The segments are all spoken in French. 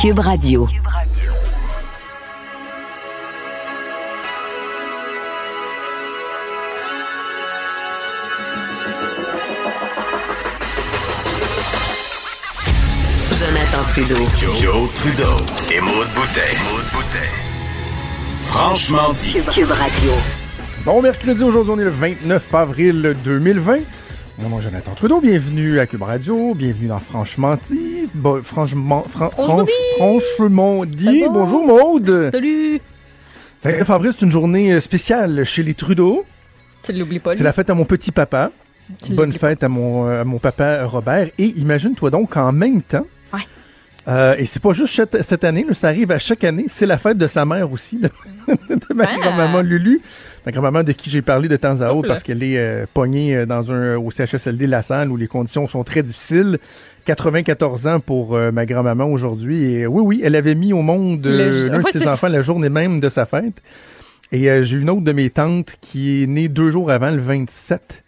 Cube Radio. Jonathan Trudeau. Joe, Trudeau et Maude Boutet. Franchement dit. Cube Radio. Bon mercredi, aujourd'hui on est le 29 avril 2020. Mon nom est Jonathan Trudeau, bienvenue à Cube Radio, bienvenue dans Franchement dit. Bon, franchement, fran- Franchement franch- franchement dit. Bonjour Maude. Salut! 29 avril, c'est une journée euh, spéciale chez les Trudeau. Tu l'oublies pas, C'est la fête à mon petit papa. Tu Bonne fête à mon, euh, à mon papa Robert. Et imagine-toi donc qu'en même temps. Euh, et c'est pas juste cette, cette année, là, ça arrive à chaque année, c'est la fête de sa mère aussi, de, de ma Ah. grand-maman Lulu. Ma grand-maman de qui j'ai parlé de temps à autre parce qu'elle est euh, pognée euh, dans un, au CHSLD La Salle où les conditions sont très difficiles. 94 ans pour euh, ma grand-maman aujourd'hui. Et oui, oui, elle avait mis au monde l'un de ses enfants la journée même de sa fête. Et j'ai une autre de mes tantes qui est née deux jours avant, le 27.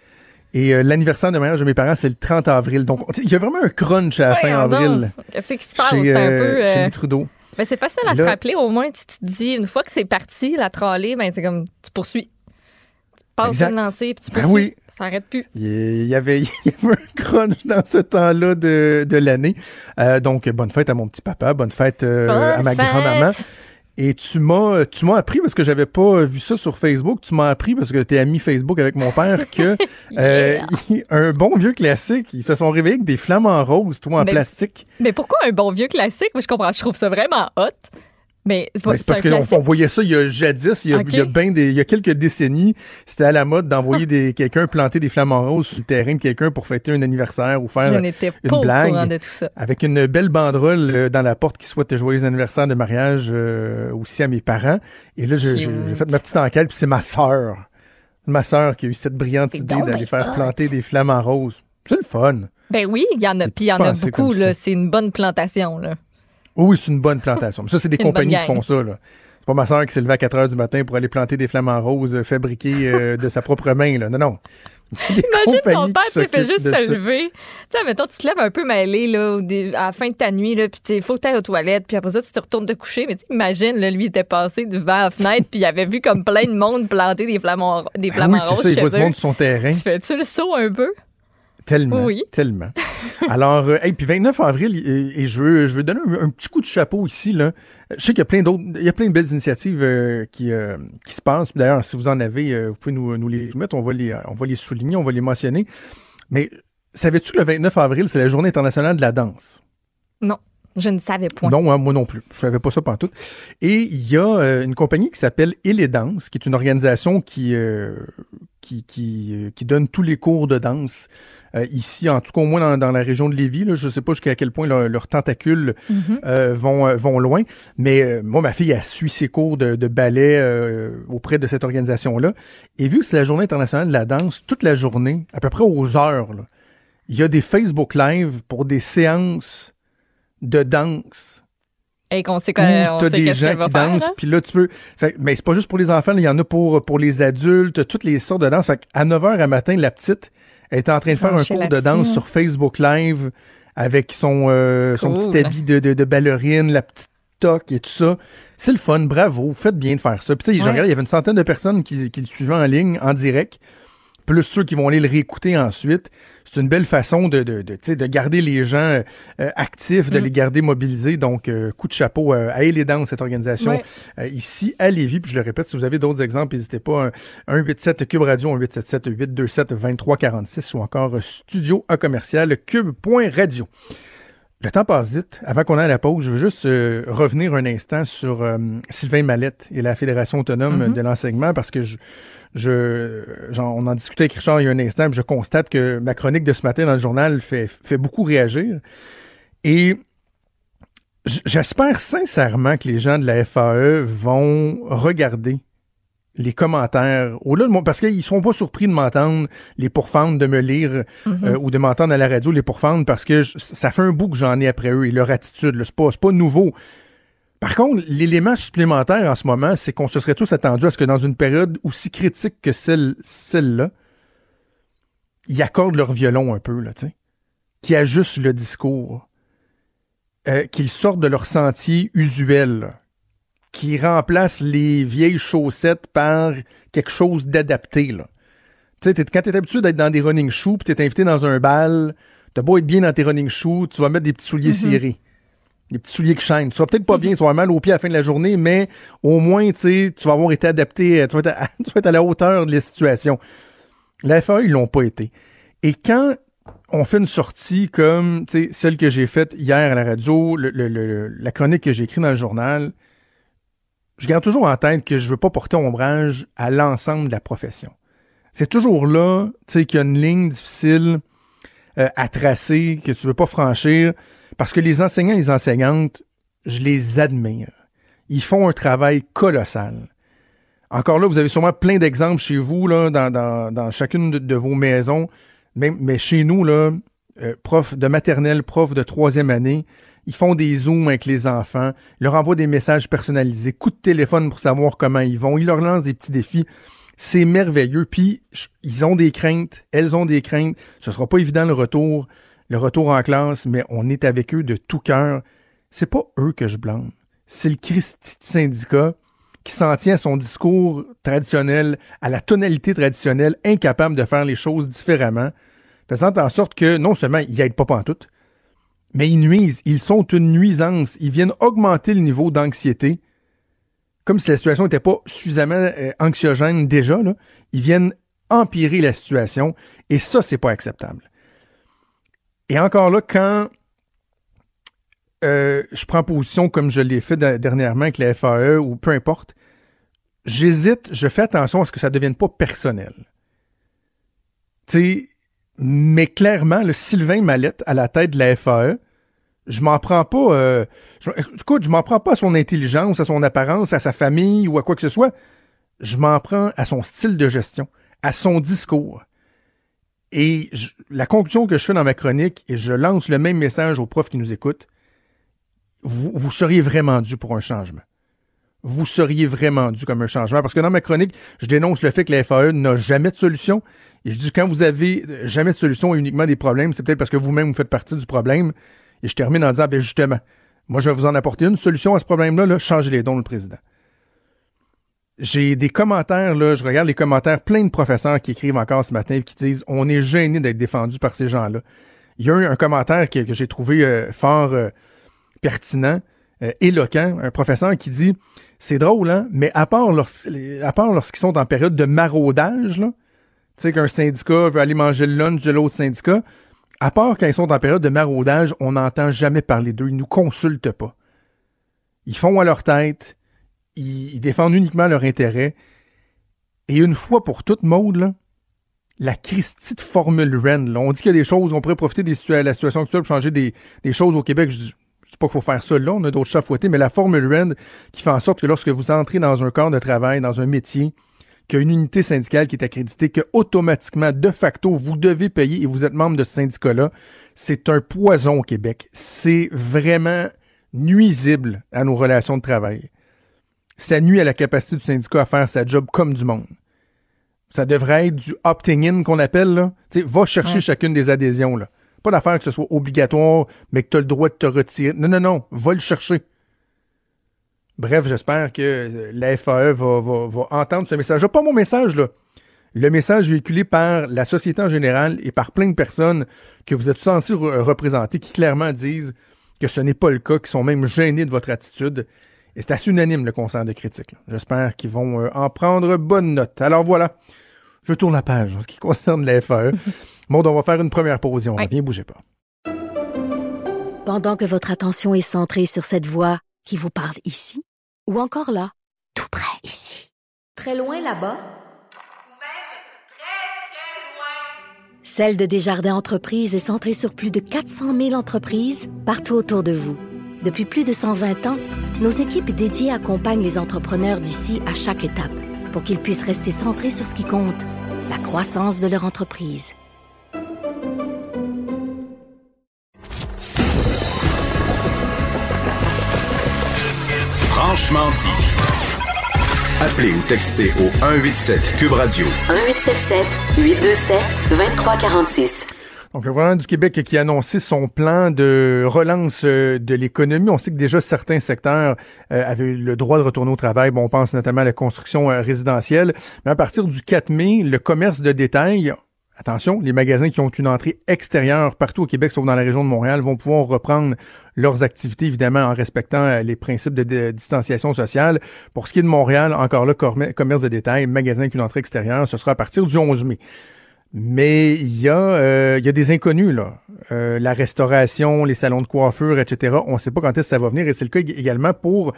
Et euh, l'anniversaire de mariage de mes parents, c'est le 30 avril. Donc, il y a vraiment un crunch à la fin avril. Qu'est-ce qui se passe? Chez, C'est un euh, peu. chez euh, les Trudeau. ben, c'est facile à Là- se rappeler. Au moins, tu, tu te dis, une fois que c'est parti, la trolley, ben, c'est comme, tu poursuis. Tu passes une lancée, puis tu Ben poursuis. oui. Ça arrête plus. Il y avait, il y avait un crunch dans ce temps-là de, de l'année. Euh, donc, bonne fête à mon petit papa, bonne fête euh, à ma grand-maman. Et tu m'as, tu m'as appris parce que j'avais pas vu ça sur Facebook. Tu m'as appris parce que tu es ami Facebook avec mon père que euh, Yeah. un bon vieux classique, ils se sont réveillés avec des flamants roses, toi en Mais- plastique. Mais pourquoi un bon vieux classique? Moi, je comprends. Je trouve ça vraiment hot. Mais c'est Ben, parce qu'on voyait ça il y a jadis, il y a, Ok. il y a ben des- il y a quelques décennies, c'était à la mode d'envoyer des, quelqu'un planter des flamants roses sur le terrain de quelqu'un pour fêter un anniversaire ou Je faire n'étais une blague. de tout ça. avec une belle banderole euh, dans la porte qui souhaite joyeux anniversaire de mariage euh, aussi à mes parents. Et là, j'ai fait ma petite enquête, puis c'est ma sœur. Ma sœur qui a eu cette brillante idée d'aller faire hot. planter des flamants roses. C'est le fun. Ben oui, il y en a. Puis il y en a beaucoup, là. C'est une bonne plantation, là. Oui, oui, c'est une bonne plantation. Mais ça, c'est des compagnies qui font ça. là. C'est pas ma sœur qui s'est levée à 4 heures du matin pour aller planter des flamants roses euh, fabriqués euh, de sa propre main. Là. Non, non. Imagine ton père, qui tu fait juste se lever. Tu sais, mettons, tu te lèves un peu mêlé, là, à la fin de ta nuit, là, puis il faut que tu ailles aux toilettes, puis après ça, tu te retournes te coucher. Mais imagine, là, lui, il était passé devant la fenêtre, puis il avait vu comme plein de monde planter des flamants, des Ah flamants oui, roses ça, il chez voit du eux. monde sur son terrain. Tu fais-tu le saut un peu? Tellement. Oui. Tellement. Alors, euh, hey, puis 29 avril, et, et je, veux, je veux donner un, un petit coup de chapeau ici. Là. Je sais qu'il y a plein d'autres, il y a plein de belles initiatives euh, qui, euh, qui se passent. D'ailleurs, si vous en avez, vous pouvez nous, nous les soumettre. On va les, on va les souligner, on va les mentionner. Mais savais-tu que le 29 avril, c'est la journée internationale de la danse? Non, je ne savais point. Non, hein, moi non plus. Je savais pas ça tout. Et il y a euh, une compagnie qui s'appelle Il et Danse, qui est une organisation qui, euh, qui, qui, euh, qui donne tous les cours de danse euh, ici, en tout cas au moins dans, dans la région de Lévis. Là, je sais pas jusqu'à quel point leur- leurs tentacules Mhm. euh, vont, euh, vont loin. Mais euh, moi, ma fille a suit ses cours de, de ballet euh, auprès de cette organisation-là. Et vu que c'est la journée internationale de la danse, toute la journée, à peu près aux heures, là, il y a des Facebook Live pour des séances de danse Et qu'on sait, on t'as des gens qui dansent, hein? puis là, tu peux... Fait, mais c'est pas juste pour les enfants, il y en a pour, pour les adultes, toutes les sortes de danse. Fait à 9h à matin, la petite elle est en train de faire un cours de danse hein. sur Facebook Live avec son, euh, son petit habit de, de, de ballerine, la petite toque et tout ça. C'est le fun, bravo, faites bien de faire ça. Puis tu sais, Ouais. il y avait une centaine de personnes qui, qui le suivaient en ligne, en direct plus ceux qui vont aller le réécouter ensuite. C'est une belle façon de, de, de, de garder les gens euh, actifs, de Mm. les garder mobilisés. Donc, euh, coup de chapeau euh, à et dans cette organisation euh, ici à Lévis. Puis je le répète, si vous avez d'autres exemples, n'hésitez pas. Un, 187 Cube Radio, 1877 827 2346 ou encore studio à commercial cube.radio. Le temps passe vite. Avant qu'on aille à la pause, je veux juste euh, revenir un instant sur euh, Sylvain Mallette et la Fédération autonome Mhm. de l'enseignement parce que je, je j'en- on en discutait avec Richard il y a un instant, puis je constate que ma chronique de ce matin dans le journal fait, fait beaucoup réagir. Et j'espère sincèrement que les gens de la FAE vont regarder les commentaires au-delà de moi, parce qu'ils seront pas surpris de m'entendre les pourfendre, de me lire euh, ou de m'entendre à la radio les pourfendre, parce que je- ça fait un bout que j'en ai après eux et leur attitude. C'est pas, pas nouveau. Par contre, l'élément supplémentaire en ce moment, c'est qu'on se serait tous attendus à ce que dans une période aussi critique que celle, celle-là, ils accordent leur violon un peu, là, tu sais. Qu'ils ajustent le discours. Euh, qu'ils sortent de leur sentier usuel. Là. Qu'ils remplacent les vieilles chaussettes par quelque chose d'adapté. Tu sais, quand t'es habitué d'être dans des running shoes, puis t'es invité dans un bal, t'as beau être bien dans tes running shoes, tu vas mettre des petits souliers cirés. Des petits souliers qui chaînent. Tu vas peut-être pas bien, tu vas mal aux pieds à la fin de la journée, mais au moins, tu sais, tu vas avoir été adapté, tu vas, être à, tu vas être à la hauteur de la situation. La FAE, ils l'ont pas été. Et quand on fait une sortie comme tu sais, celle que j'ai faite hier à la radio, le- le- le- la chronique que j'ai écrite dans le journal, je garde toujours en tête que je veux pas porter ombrage à l'ensemble de la profession. C'est toujours là, tu sais, qu'il y a une ligne difficile euh, à tracer, que tu veux pas franchir, parce que les enseignants et les enseignantes, je les admire. Ils font un travail colossal. Encore là, vous avez sûrement plein d'exemples chez vous, là, dans, chacune de, vos maisons. Mais, mais chez nous, là, euh, prof de maternelle, prof de troisième année, ils font des zooms avec les enfants, leur envoient des messages personnalisés, coups de téléphone pour savoir comment ils vont, ils leur lancent des petits défis. C'est merveilleux. Puis, ils ont des craintes, elles ont des craintes. Ce sera pas évident le retour, le retour en classe, mais on est avec eux de tout cœur. C'est pas eux que je blâme. C'est le Christi syndicat qui s'en tient à son discours traditionnel, à la tonalité traditionnelle, incapable de faire les choses différemment, faisant en sorte que non seulement ils n'aident pas pantoute, mais ils nuisent. Ils sont une nuisance. Ils viennent augmenter le niveau d'anxiété, comme si la situation n'était pas suffisamment euh, anxiogène déjà. Là. Ils viennent empirer la situation, et ça, c'est pas acceptable. Et encore là, quand euh, je prends position comme je l'ai fait dernièrement avec la FAE ou peu importe, j'hésite, je fais attention à ce que ça ne devienne pas personnel. Tu sais, mais clairement, le Sylvain Mallette à la tête de la FAE, je m'en prends pas. Euh, je, écoute, m'en prends pas à son intelligence, à son apparence, à sa famille ou à quoi que ce soit. Je m'en prends à son style de gestion, à son discours. Et la conclusion que je fais dans ma chronique, et je lance le même message aux profs qui nous écoutent, vous seriez vraiment dû pour un changement. Vous seriez vraiment dû comme un changement. Parce que dans ma chronique, je dénonce le fait que la FAE n'a jamais de solution. Et je dis quand vous avez jamais de solution et uniquement des problèmes, c'est peut-être parce que vous-même vous faites partie du problème. Et je termine en disant, ben justement, moi je vais vous en apporter une solution à ce problème-là, là, changez les dons le président. J'ai des commentaires, là, je regarde les commentaires, plein de professeurs qui écrivent encore ce matin et qui disent on est gêné d'être défendu par ces gens-là. Il y a eu un commentaire que, j'ai trouvé euh, fort euh, pertinent, éloquent, un professeur qui dit c'est drôle, hein, mais à part, lorsqu'ils sont en période de maraudage, tu sais, qu'un syndicat veut aller manger le lunch de l'autre syndicat, à part quand ils sont en période de maraudage, on n'entend jamais parler d'eux, ils nous consultent pas. Ils font à leur tête, ils, défendent uniquement leur intérêt. Et une fois pour toutes, Maude, là, la Christie Formule Rennes, on dit qu'il y a des choses, on pourrait profiter de la situation actuelle pour changer des, choses au Québec. Je dis pas qu'il faut faire ça là, on a d'autres chats à fouetter, mais la Formule Rennes qui fait en sorte que lorsque vous entrez dans un corps de travail, dans un métier, qu'il y a une unité syndicale qui est accréditée, que automatiquement, de facto, vous devez payer et vous êtes membre de ce syndicat-là, c'est un poison au Québec. C'est vraiment nuisible à nos relations de travail. Ça nuit à la capacité du syndicat à faire sa job comme du monde. Ça devrait être du opting-in qu'on appelle, là. Tu sais, va chercher Ouais. chacune des adhésions, là. Pas d'affaire que ce soit obligatoire, mais que tu as le droit de te retirer. Non, non, non, va le chercher. Bref, j'espère que euh, la FAE va, va- va entendre ce message. Pas mon message, là. Le message véhiculé par la société en général et par plein de personnes que vous êtes censés re- représenter qui clairement disent que ce n'est pas le cas, qui sont même gênés de votre attitude. Et c'est assez unanime le concert de critique. J'espère qu'ils vont euh, en prendre bonne note. Alors voilà, je tourne la page en ce qui concerne la FAE. Maud, on va faire une première pause et on revient, bougez pas. Pendant que votre attention est centrée sur cette voix qui vous parle ici, ou encore là, tout près ici, très loin là-bas, Celle de Desjardins Entreprises est centrée sur plus de 400 000 entreprises partout autour de vous. Depuis plus de 120 ans, nos équipes dédiées accompagnent les entrepreneurs d'ici à chaque étape pour qu'ils puissent rester centrés sur ce qui compte, la croissance de leur entreprise. Franchement dit. Appelez ou textez au 187 Cube Radio. 1877 827 2346. Donc, le gouvernement du Québec qui a annoncé son plan de relance euh, de l'économie. On sait que déjà certains secteurs euh, avaient le droit de retourner au travail. Bon, on pense notamment à la construction euh, résidentielle. Mais à partir du 4 mai, le commerce de détail, attention, les magasins qui ont une entrée extérieure partout au Québec, sauf dans la région de Montréal, vont pouvoir reprendre leurs activités, évidemment, en respectant les principes de, distanciation sociale. Pour ce qui est de Montréal, encore là, commerce de détail, magasin avec une entrée extérieure, ce sera à partir du 11 mai. Mais il y, a, euh, y a des inconnus, là. Euh, la restauration, les salons de coiffure, etc. On ne sait pas quand est-ce que ça va venir. Et c'est le cas également pour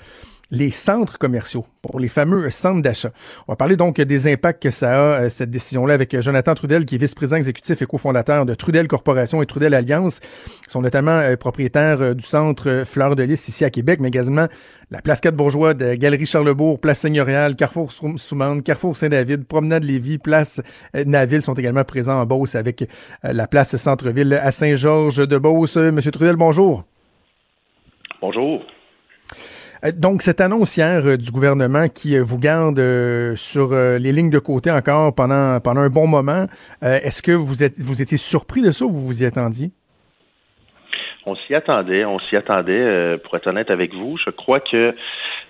les centres commerciaux, pour les fameux centres d'achat. On va parler donc des impacts que ça a, euh, cette décision-là, avec Jonathan Trudel, qui est vice-président exécutif et cofondateur de Trudel Corporation et Trudel Alliance. Ils sont notamment euh, propriétaires euh, du centre Fleur de Lys ici à Québec, mais également la Place 4 Bourgeois de Galerie Charlebourg, Place Seigneuriale, Carrefour Soumande, Carrefour Saint-David, Promenade Lévis, Place Naville sont également présents en Beauce avec la Place Centre-Ville à Saint-Georges de Beauce. Monsieur Trudel, bonjour. Bonjour. Euh, donc, cette annonce hier euh, du gouvernement qui euh, vous garde sur les lignes de côté encore pendant, pendant un bon moment, est-ce que vous, êtes, vous étiez surpris de ça ou vous vous y attendiez? On s'y attendait, on s'y attendait, pour être honnête avec vous. Je crois que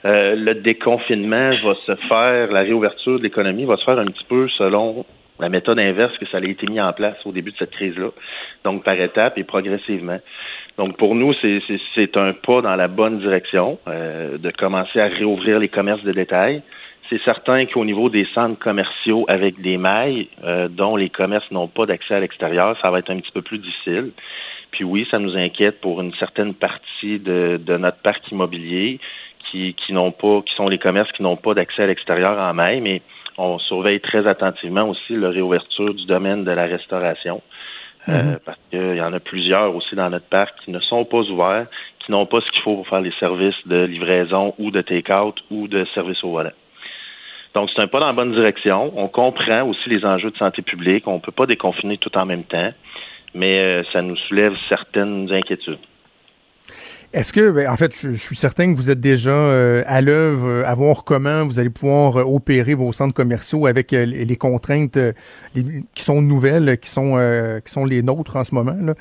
le déconfinement va se faire, la réouverture de l'économie va se faire un petit peu selon la méthode inverse que ça a été mis en place au début de cette crise-là, donc par étapes et progressivement. Donc pour nous, c'est un pas dans la bonne direction euh, de commencer à réouvrir les commerces de détail. C'est certain qu'au niveau des centres commerciaux avec des mailles euh, dont les commerces n'ont pas d'accès à l'extérieur, ça va être un petit peu plus difficile. Puis oui, ça nous inquiète pour une certaine partie de, de notre parc immobilier qui, qui n'ont pas, qui sont les commerces qui n'ont pas d'accès à l'extérieur en maille, mais on surveille très attentivement aussi la réouverture du domaine de la restauration. Euh, mhm. parce qu'il y en a plusieurs aussi dans notre parc qui ne sont pas ouverts, qui n'ont pas ce qu'il faut pour faire les services de livraison ou de take-out ou de service au volet. Donc, c'est un pas dans la bonne direction. On comprend aussi les enjeux de santé publique. On ne peut pas déconfiner tout en même temps, mais euh, ça nous soulève certaines inquiétudes. Est-ce que, ben, en fait, je, suis certain que vous êtes déjà euh, à l'œuvre euh, à voir comment vous allez pouvoir euh, opérer vos centres commerciaux avec les, contraintes qui sont nouvelles, qui sont qui sont les nôtres en ce moment. Là.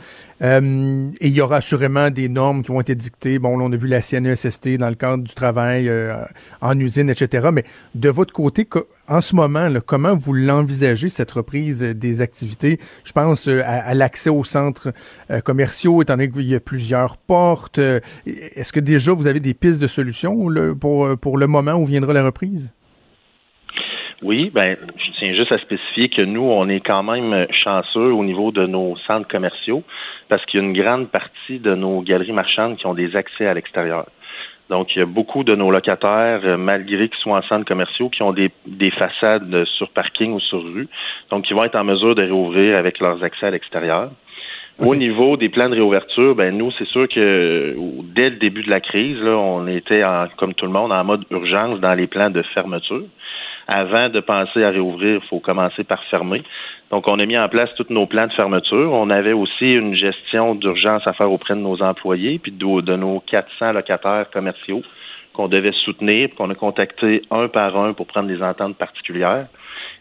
et il y aura assurément des normes qui vont être dictées. Bon, là, on a vu la CNESST dans le cadre du travail en usine, etc. Mais de votre côté, en ce moment, là, comment vous l'envisagez, cette reprise des activités? Je pense à, l'accès aux centres commerciaux, étant donné qu'il y a plusieurs portes. Est-ce que déjà vous avez des pistes de solutions pour, pour le moment où viendra la reprise? Oui, ben, je tiens juste à spécifier que nous, on est quand même chanceux au niveau de nos centres commerciaux parce qu'il y a une grande partie de nos galeries marchandes qui ont des accès à l'extérieur. Donc, il y a beaucoup de nos locataires, euh, malgré qu'ils soient en centres commerciaux, qui ont des, des façades sur parking ou sur rue, donc qui vont être en mesure de réouvrir avec leurs accès à l'extérieur. Au niveau des plans de réouverture, ben nous, c'est sûr que dès le début de la crise, là, on était en, comme tout le monde en mode urgence dans les plans de fermeture. Avant de penser à réouvrir, il faut commencer par fermer. Donc, on a mis en place tous nos plans de fermeture. On avait aussi une gestion d'urgence à faire auprès de nos employés, puis de, de nos 400 locataires commerciaux qu'on devait soutenir, qu'on a contacté un par un pour prendre des ententes particulières.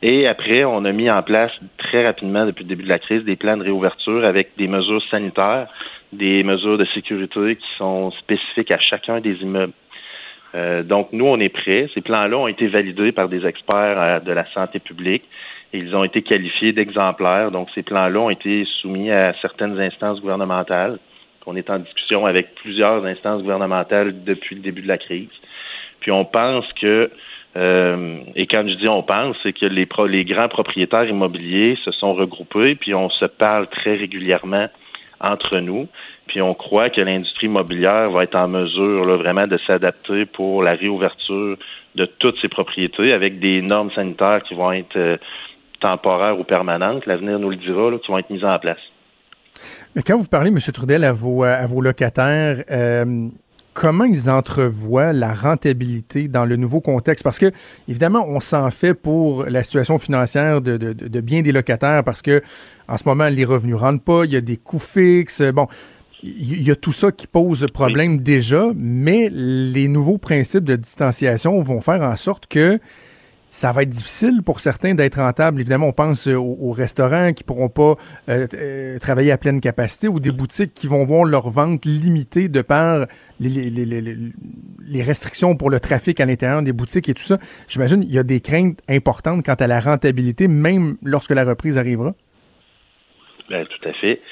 Et après, on a mis en place très rapidement, depuis le début de la crise, des plans de réouverture avec des mesures sanitaires, des mesures de sécurité qui sont spécifiques à chacun des immeubles. Euh, donc, nous, on est prêts. Ces plans-là ont été validés par des experts euh, de la santé publique et ils ont été qualifiés d'exemplaires. Donc, ces plans-là ont été soumis à certaines instances gouvernementales. On est en discussion avec plusieurs instances gouvernementales depuis le début de la crise. Puis, on pense que euh, et quand je dis on pense, c'est que les, grands propriétaires immobiliers se sont regroupés, puis on se parle très régulièrement entre nous. Puis on croit que l'industrie immobilière va être en mesure là, vraiment de s'adapter pour la réouverture de toutes ces propriétés avec des normes sanitaires qui vont être euh, temporaires ou permanentes. L'avenir nous le dira, là, qui vont être mises en place. Mais quand vous parlez, M. Trudel, à vos, à vos locataires, euh, comment ils entrevoient la rentabilité dans le nouveau contexte? Parce que, évidemment, on s'en fait pour la situation financière de, de, de, bien des locataires parce que, en ce moment, les revenus ne rentrent pas, il y a des coûts fixes. Bon, il y a tout ça qui pose problème déjà, mais les nouveaux principes de distanciation vont faire en sorte que ça va être difficile pour certains d'être rentables. Évidemment, on pense aux, restaurants qui pourront pas euh, euh, travailler à pleine capacité ou des boutiques qui vont voir leur vente limitée de par les, les, les, les restrictions pour le trafic à l'intérieur des boutiques et tout ça. J'imagine il y a des craintes importantes quant à la rentabilité, même lorsque la reprise arrivera. Bien, tout à fait.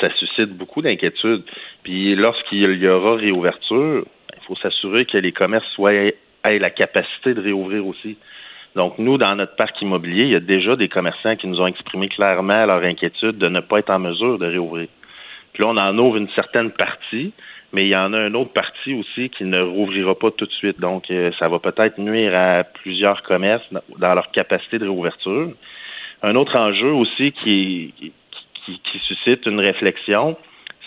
Ça suscite beaucoup d'inquiétudes. Puis lorsqu'il y aura réouverture, il faut s'assurer que les commerces soient aient la capacité de réouvrir aussi. Donc, nous, dans notre parc immobilier, il y a déjà des commerçants qui nous ont exprimé clairement leur inquiétude de ne pas être en mesure de réouvrir. Puis là, on en ouvre une certaine partie, mais il y en a une autre partie aussi qui ne rouvrira pas tout de suite. Donc, euh, ça va peut-être nuire à plusieurs commerces dans leur capacité de réouverture. Un autre enjeu aussi qui, qui, qui suscite une réflexion,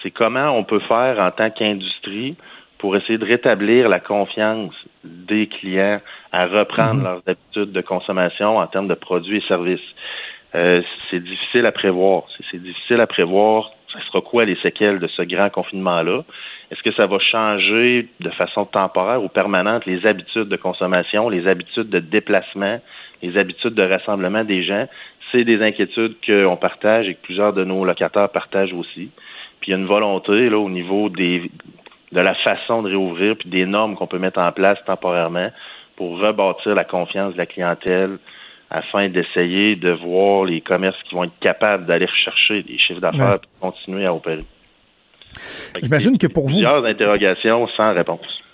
c'est comment on peut faire en tant qu'industrie pour essayer de rétablir la confiance des clients à reprendre mhm. leurs habitudes de consommation en termes de produits et services. Euh, c'est difficile à prévoir. C'est difficile à prévoir. Ça sera quoi les séquelles de ce grand confinement-là? Est-ce que ça va changer de façon temporaire ou permanente les habitudes de consommation, les habitudes de déplacement, les habitudes de rassemblement des gens? C'est des inquiétudes qu'on partage et que plusieurs de nos locataires partagent aussi. Puis il y a une volonté là, au niveau des, de la façon de réouvrir puis des normes qu'on peut mettre en place temporairement pour rebâtir la confiance de la clientèle afin d'essayer de voir les commerces qui vont être capables d'aller rechercher des chiffres d'affaires et continuer à opérer. J'imagine que pour vous. Plusieurs interrogations sans réponse.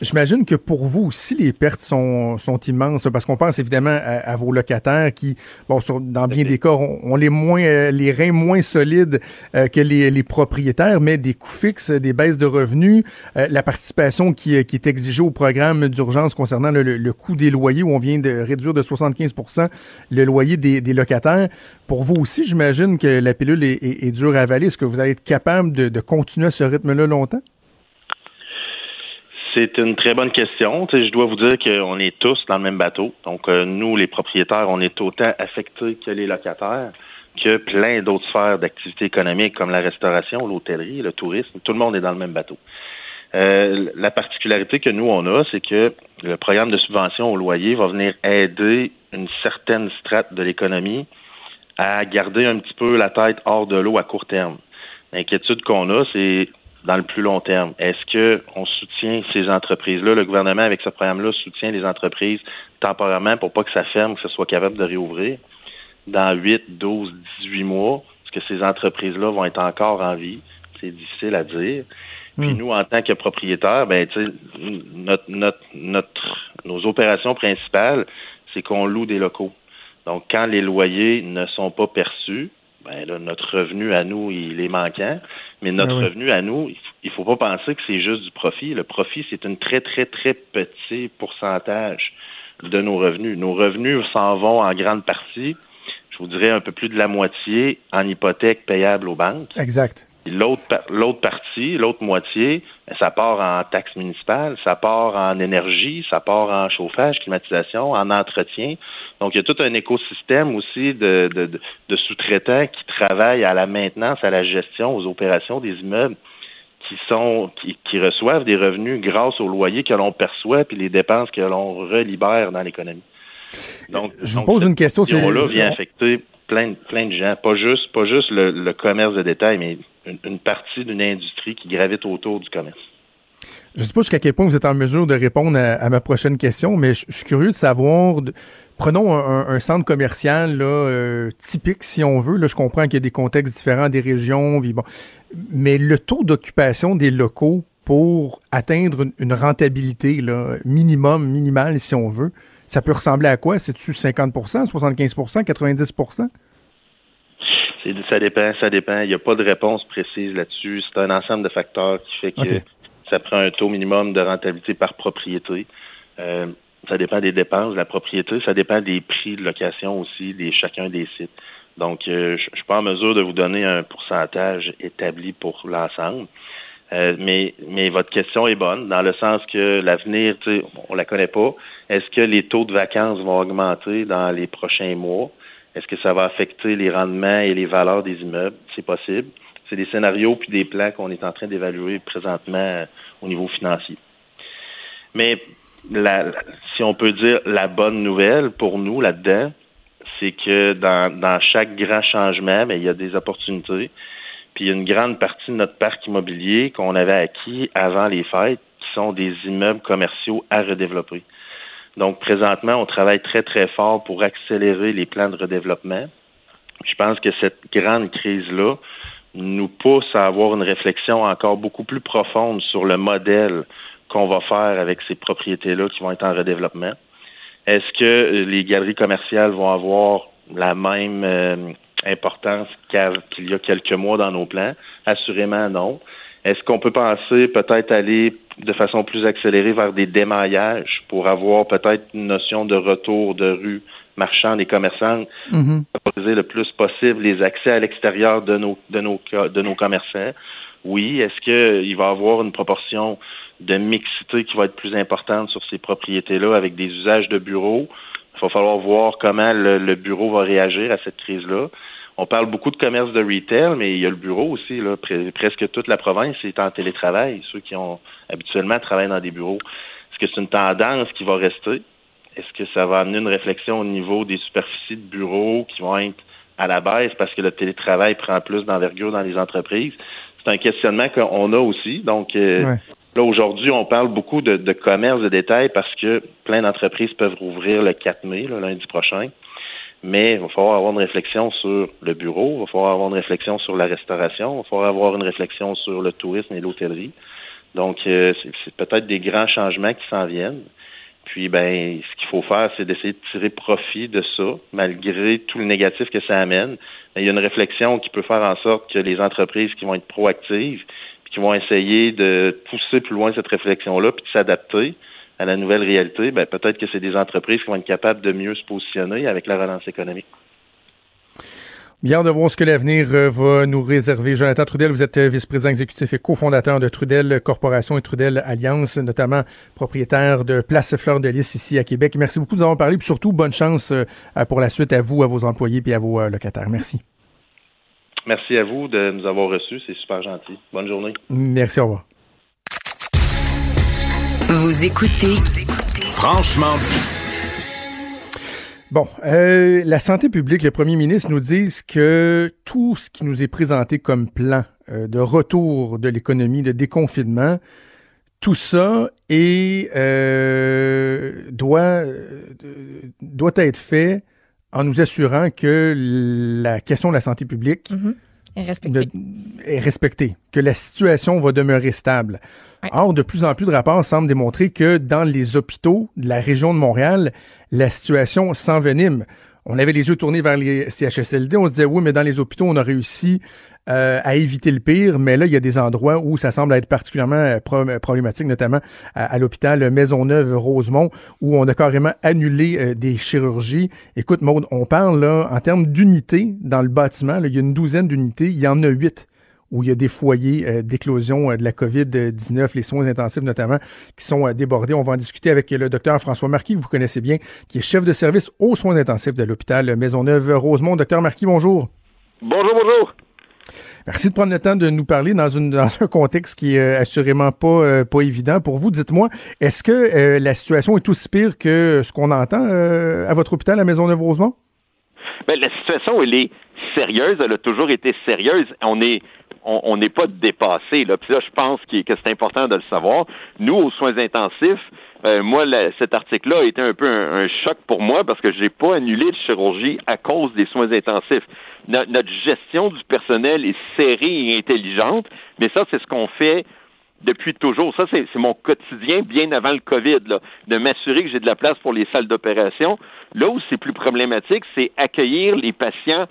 J'imagine que pour vous aussi, les pertes sont, sont immenses, parce qu'on pense évidemment à, vos locataires qui, bon, dans bien des cas, ont, les moins, euh, les reins moins solides euh, que les, les, propriétaires, mais des coûts fixes, des baisses de revenus, euh, la participation qui, qui, est exigée au programme d'urgence concernant le, le, coût des loyers, où on vient de réduire de 75% le loyer des, des locataires. Pour vous aussi, j'imagine que la pilule est, est, dure à avaler. Est-ce que vous allez être capable de, de continuer à ce rythme-là longtemps? C'est une très bonne question. je dois vous dire qu'on est tous dans le même bateau. Donc, euh, nous, les propriétaires, on est autant affectés que les locataires, que plein d'autres sphères d'activité économique comme la restauration, l'hôtellerie, le tourisme. Tout le monde est dans le même bateau. Euh, la particularité que nous, on a, c'est que le programme de subvention au loyer va venir aider une certaine strate de l'économie à garder un petit peu la tête hors de l'eau à court terme. L'inquiétude qu'on a, c'est dans le plus long terme. Est-ce qu'on soutient ces entreprises-là? Le gouvernement, avec ce programme-là, soutient les entreprises temporairement pour pas que ça ferme, que ce soit capable de réouvrir dans 8, 12, 18 mois? Est-ce que ces entreprises-là vont être encore en vie? C'est difficile à dire. Puis hmm. nous, en tant que propriétaires, ben, notre, notre, notre, nos opérations principales, c'est qu'on loue des locaux. Donc, quand les loyers ne sont pas perçus, ben là, notre revenu à nous, il est manquant. Mais notre ah revenu à nous, il faut pas penser que c'est juste du profit. Le profit, c'est un très, très, très petit pourcentage de nos revenus. Nos revenus s'en vont en grande partie, je vous dirais un peu plus de la moitié, en hypothèque payable aux banques. Exact. L'autre, l'autre partie, l'autre moitié, ben, ça part en taxes municipales, ça part en énergie, ça part en chauffage, climatisation, en entretien. Donc, il y a tout un écosystème aussi de, de, de sous-traitants qui travaillent à la maintenance, à la gestion, aux opérations des immeubles qui sont qui, qui reçoivent des revenus grâce aux loyers que l'on perçoit puis les dépenses que l'on relibère dans l'économie. Donc, je vous pose une question. C'est là vient affecter plein, plein de gens, pas juste pas juste le commerce de détail, mais une, partie d'une industrie qui gravite autour du commerce. Je ne sais pas jusqu'à quel point vous êtes en mesure de répondre à, ma prochaine question, mais je, suis curieux de savoir. prenons un, centre commercial là, euh, typique, si on veut. Là, je comprends qu'il y a des contextes différents des régions, bon, mais le taux d'occupation des locaux pour atteindre une, rentabilité là, minimum, minimale, si on veut, ça peut ressembler à quoi? C'est-tu 50 75 90 ça dépend, ça dépend. Il n'y a pas de réponse précise là-dessus. C'est un ensemble de facteurs qui fait que ça prend un taux minimum de rentabilité par propriété. Euh, ça dépend des dépenses de la propriété, ça dépend des prix de location aussi, des chacun des sites. Donc, euh, je ne suis pas en mesure de vous donner un pourcentage établi pour l'ensemble. Euh, mais, mais votre question est bonne, dans le sens que l'avenir, on la connaît pas. Est-ce que les taux de vacances vont augmenter dans les prochains mois? Est-ce que ça va affecter les rendements et les valeurs des immeubles? C'est possible. C'est des scénarios puis des plans qu'on est en train d'évaluer présentement euh, au niveau financier. Mais la, si on peut dire la bonne nouvelle pour nous là-dedans, c'est que dans, dans chaque grand changement, mais il y a des opportunités. Puis il y a une grande partie de notre parc immobilier qu'on avait acquis avant les fêtes, qui sont des immeubles commerciaux à redévelopper. Donc présentement, on travaille très, très fort pour accélérer les plans de redéveloppement. Je pense que cette grande crise-là nous pousse à avoir une réflexion encore beaucoup plus profonde sur le modèle qu'on va faire avec ces propriétés-là qui vont être en redéveloppement. Est-ce que les galeries commerciales vont avoir la même euh, importance qu'il y a quelques mois dans nos plans? Assurément non. Est-ce qu'on peut penser peut-être aller de façon plus accélérée vers des démaillages pour avoir peut-être une notion de retour de rue marchande et commerçante, mm le plus possible les accès à l'extérieur de nos, de, nos, de nos commerçants? Oui. Est-ce qu'il va y avoir une proportion de mixité qui va être plus importante sur ces propriétés-là avec des usages de bureaux? Il va falloir voir comment le bureau va réagir à cette crise-là. On parle beaucoup de commerce de retail, mais il y a le bureau aussi. Là. presque toute la province est en télétravail. Ceux qui ont habituellement travaillé dans des bureaux. Est-ce que c'est une tendance qui va rester? Est-ce que ça va amener une réflexion au niveau des superficies de bureaux qui vont être à la baisse parce que le télétravail prend plus d'envergure dans les entreprises? C'est un questionnement qu'on a aussi. Donc, euh, là, aujourd'hui, on parle beaucoup de, de, commerce de détail parce que plein d'entreprises peuvent rouvrir le 4 mai, lundi prochain mais il va falloir avoir une réflexion sur le bureau, il va falloir avoir une réflexion sur la restauration, il va falloir avoir une réflexion sur le tourisme et l'hôtellerie. Donc, euh, c'est peut-être des grands changements qui s'en viennent. Puis, ben, ce qu'il faut faire, c'est d'essayer de tirer profit de ça, malgré tout le négatif que ça amène. il y a une réflexion qui peut faire en sorte que les entreprises qui vont être proactives, puis qui vont essayer de pousser plus loin cette réflexion-là, puis de s'adapter, à la nouvelle réalité, ben, peut-être que c'est des entreprises qui vont être capables de mieux se positionner avec la relance économique. Bien de voir ce que l'avenir euh, va nous réserver. Jonathan Trudel, vous êtes euh, vice-président exécutif et cofondateur de Trudel Corporation et Trudel Alliance, notamment propriétaire de Place Fleur de Lys ici à Québec. Merci beaucoup de nous avoir parlé, puis surtout bonne chance euh, pour la suite à vous, à vos employés et à vos locataires. Merci. Merci à vous de nous avoir reçus, c'est super gentil. Bonne journée. Merci, au revoir. Vous écoutez Franchement dit. Bon, euh, la santé publique, le premier ministre nous dit que tout ce qui nous est présenté comme plan euh, de retour de l'économie, de déconfinement, tout ça est, euh, doit, doit être fait en nous assurant que la question de la santé publique mm-hmm. Est respectée, que la situation va demeurer stable. Or, de plus en plus de rapports semblent démontrer que dans les hôpitaux de la région de Montréal, la situation s'envenime. On avait les yeux tournés vers les CHSLD, on se disait oui, mais dans les hôpitaux, on a réussi euh, à éviter le pire, mais là, il y a des endroits où ça semble être particulièrement euh, problématique, notamment à, l'hôpital Maisonneuve-Rosemont, où on a carrément annulé euh, des chirurgies. Écoute, Maude, on parle là en termes d'unités dans le bâtiment, il y a une douzaine d'unités, il y en a huit où il y a des foyers euh, d'éclosion euh, de la COVID-19, les soins intensifs notamment, qui sont euh, débordés. On va en discuter avec le docteur François Marquis, que vous connaissez bien, qui est chef de service aux soins intensifs de l'hôpital Maisonneuve-Rosemont. Docteur Marquis, bonjour. Bonjour, bonjour. Merci de prendre le temps de nous parler dans, une, dans un contexte qui est assurément pas, pas évident pour vous. Dites-moi, est-ce que la situation est aussi pire que ce qu'on entend à votre hôpital à Maisonneuve-Rosemont? Ben, la situation, elle est sérieuse. Elle a toujours été sérieuse. On est on n'est pas dépassé. Là. Puis là, je pense que, c'est important de le savoir. Nous, aux soins intensifs, euh, moi, cet article-là a été un peu un, choc pour moi parce que j'ai pas annulé de chirurgie à cause des soins intensifs. notre gestion du personnel est serrée et intelligente, mais ça, c'est ce qu'on fait depuis toujours. Ça, c'est mon quotidien bien avant le COVID, là, de m'assurer que j'ai de la place pour les salles d'opération. Là où c'est plus problématique, c'est accueillir les patients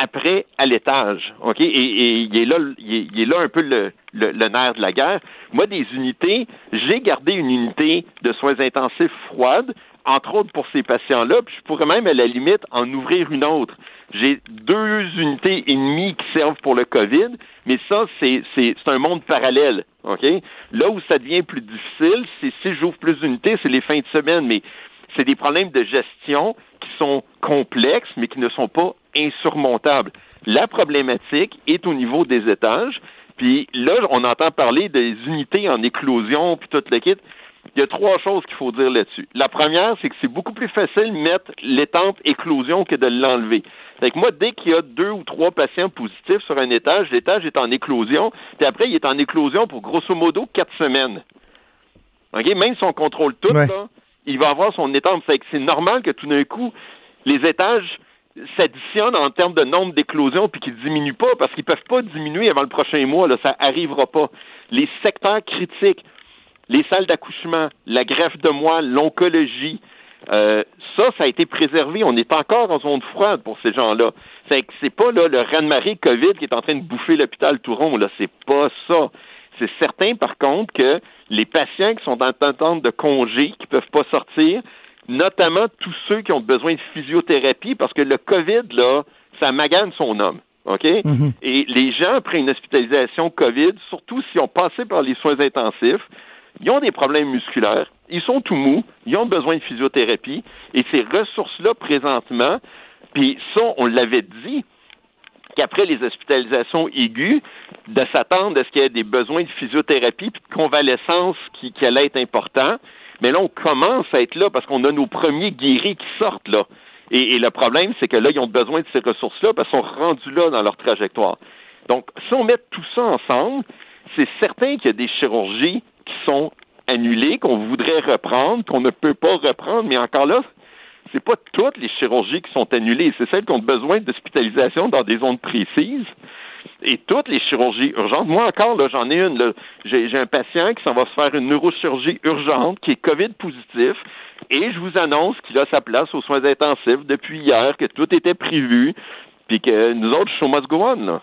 après à l'étage. OK? Et, il, est là, il, est, là un peu le, le, nerf de la guerre. Moi, des unités, j'ai gardé une unité de soins intensifs froide entre autres pour ces patients-là, puis je pourrais même à la limite en ouvrir une autre. J'ai deux unités et demie qui servent pour le COVID, mais ça, c'est, c'est, c'est un monde parallèle. OK? Là où ça devient plus difficile, c'est si j'ouvre plus d'unités, c'est les fins de semaine, mais c'est des problèmes de gestion qui sont complexes, mais qui ne sont pas insurmontables. La problématique est au niveau des étages, puis là, on entend parler des unités en éclosion, puis tout le kit. Il y a trois choses qu'il faut dire là-dessus. La première, c'est que c'est beaucoup plus facile de mettre l'étente éclosion que de l'enlever. Fait que moi, dès qu'il y a deux ou trois patients positifs sur un étage, l'étage est en éclosion, puis après, il est en éclosion pour grosso modo quatre semaines. OK? Même si on contrôle tout, Ouais. là, il va avoir son étente. Fait que c'est normal que tout d'un coup, les étages s'additionnent en termes de nombre d'éclosions puis qu'ils diminuent pas parce qu'ils peuvent pas diminuer avant le prochain mois. Là, ça arrivera pas. Les secteurs critiques, les salles d'accouchement, la greffe de moelle, l'oncologie, euh, ça, ça a été préservé. On est encore en zone froide pour ces gens-là. C'est c'est pas là, le raz-de-marée COVID qui est en train de bouffer l'hôpital tout rond. Là, c'est pas ça. C'est certain, par contre, que les patients qui sont en attente de congé, qui peuvent pas sortir, notamment tous ceux qui ont besoin de physiothérapie, parce que le COVID, là, ça magane son homme. OK? Mhm. Et les gens, après une hospitalisation COVID, surtout s'ils ont passé par les soins intensifs, ils ont des problèmes musculaires, ils sont tout mous, ils ont besoin de physiothérapie, et ces ressources-là, présentement, puis ça, on l'avait dit, qu'après les hospitalisations aiguës, de s'attendre à ce qu'il y ait des besoins de physiothérapie puis de convalescence qui, qui allait être important. Mais là, on commence à être là parce qu'on a nos premiers guéris qui sortent là. Et, et le problème, c'est que là, ils ont besoin de ces ressources-là parce qu'ils sont rendus là dans leur trajectoire. Donc, si on met tout ça ensemble, c'est certain qu'il y a des chirurgies qui sont annulées, qu'on voudrait reprendre, qu'on ne peut pas reprendre, mais encore là, c'est pas toutes les chirurgies qui sont annulées, c'est celles qui ont besoin d'hospitalisation dans des zones précises. Et toutes les chirurgies urgentes, moi encore, j'en ai une. J'ai un patient qui s'en va se faire une neurochirurgie urgente, qui est COVID positif, et je vous annonce qu'il a sa place aux soins intensifs depuis hier, que tout était prévu, puis que nous autres, show must go on.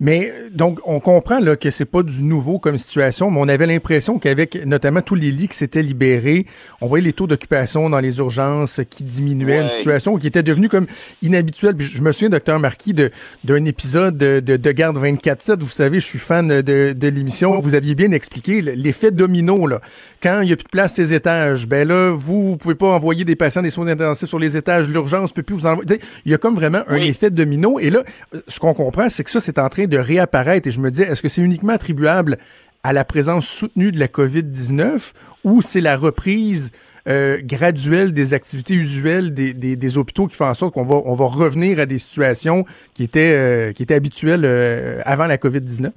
Mais donc, on comprend là, que c'est pas du nouveau comme situation, mais on avait l'impression qu'avec notamment tous les lits qui s'étaient libérés, on voyait les taux d'occupation dans les urgences qui diminuaient, une situation qui était devenue comme inhabituelle. Puis je me souviens, docteur Marquis, d'un épisode de, de, de Garde 24-7. Vous savez, je suis fan de, de l'émission. Vous aviez bien expliqué l'effet domino. Là. Quand il n'y a plus de place ces étages, ben là, vous, vous pouvez pas envoyer des patients des soins intensifs sur les étages. L'urgence peut plus vous envoyer. Il y a comme vraiment un Oui. effet domino. Et là, ce qu'on comprend, c'est que ça, c'est en train de réapparaître. Et je me disais, est-ce que c'est uniquement attribuable à la présence soutenue de la COVID-19 ou c'est la reprise euh, graduelle des activités usuelles des, des, des hôpitaux qui fait en sorte qu'on va, on va revenir à des situations qui étaient, euh, qui étaient habituelles euh, avant la COVID-19?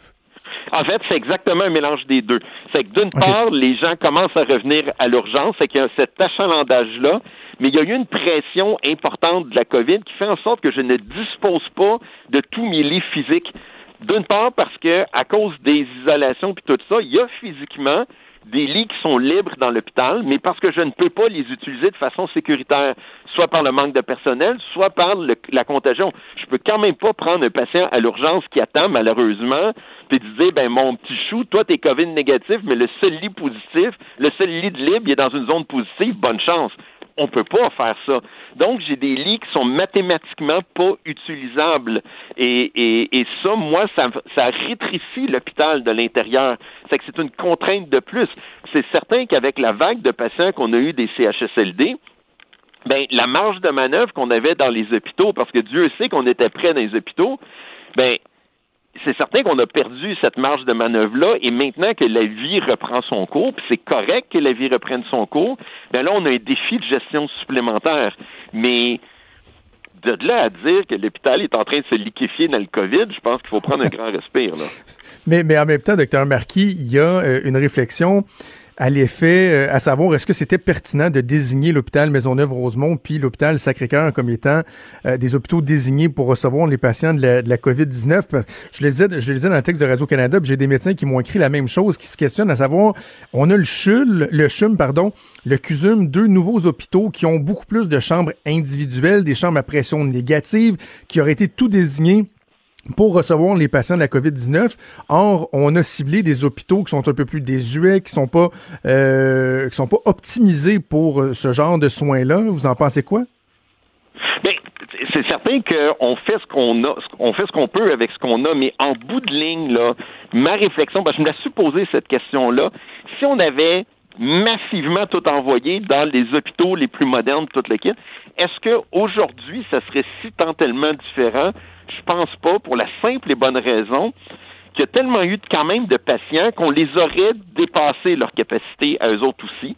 En fait, c'est exactement un mélange des deux. C'est que d'une part, les gens commencent à revenir à l'urgence, c'est qu'il y a cet achalandage-là, mais il y a eu une pression importante de la COVID qui fait en sorte que je ne dispose pas de tous mes lits physiques. D'une part, parce que à cause des isolations puis tout ça, il y a physiquement des lits qui sont libres dans l'hôpital, mais parce que je ne peux pas les utiliser de façon sécuritaire, soit par le manque de personnel, soit par la contagion. Je peux quand même pas prendre un patient à l'urgence qui attend, malheureusement, puis dire, ben, mon petit chou, toi, t'es COVID négatif, mais le seul lit positif, le seul lit de libre, il est dans une zone positive, bonne chance. On peut pas faire ça. Donc, j'ai des lits qui sont mathématiquement pas utilisables. Et, et, et ça, moi, ça, ça rétrécit l'hôpital de l'intérieur. C'est que c'est une contrainte de plus. C'est certain qu'avec la vague de patients qu'on a eu des CHSLD, ben, la marge de manœuvre qu'on avait dans les hôpitaux, parce que Dieu sait qu'on était près dans les hôpitaux, ben, c'est certain qu'on a perdu cette marge de manœuvre-là, et maintenant que la vie reprend son cours, puis c'est correct que la vie reprenne son cours, ben là, on a un défi de gestion supplémentaire. Mais de là à dire que l'hôpital est en train de se liquéfier dans le COVID, je pense qu'il faut prendre un grand respire, là. Mais, mais en même temps, docteur Marquis, il y a euh, une réflexion à l'effet, euh, à savoir est-ce que c'était pertinent de désigner l'hôpital Maisonneuve-Rosemont puis l'hôpital Sacré-Cœur comme étant euh, des hôpitaux désignés pour recevoir les patients de la, de la COVID-19. Parce que Je le disais, disais dans le texte de Radio-Canada, j'ai des médecins qui m'ont écrit la même chose, qui se questionnent à savoir, on a le CHUL, le CHUM, pardon, le CUSUM, deux nouveaux hôpitaux qui ont beaucoup plus de chambres individuelles, des chambres à pression négative, qui auraient été tout désignés pour recevoir les patients de la COVID-19. Or, on a ciblé des hôpitaux qui sont un peu plus désuets, qui sont pas euh, qui sont pas optimisés pour euh, ce genre de soins-là. Vous en pensez quoi? Bien, c'est certain qu'on fait ce qu'on a, on fait ce qu'on peut avec ce qu'on a, mais en bout de ligne, là, ma réflexion, parce que je me la suis posé cette question-là, si on avait massivement tout envoyé dans les hôpitaux les plus modernes, toute l'équipe, est-ce qu'aujourd'hui, ça serait si tant tellement différent? Je pense pas, pour la simple et bonne raison qu'il y a tellement eu quand même de patients qu'on les aurait dépassé leur capacité à eux autres aussi.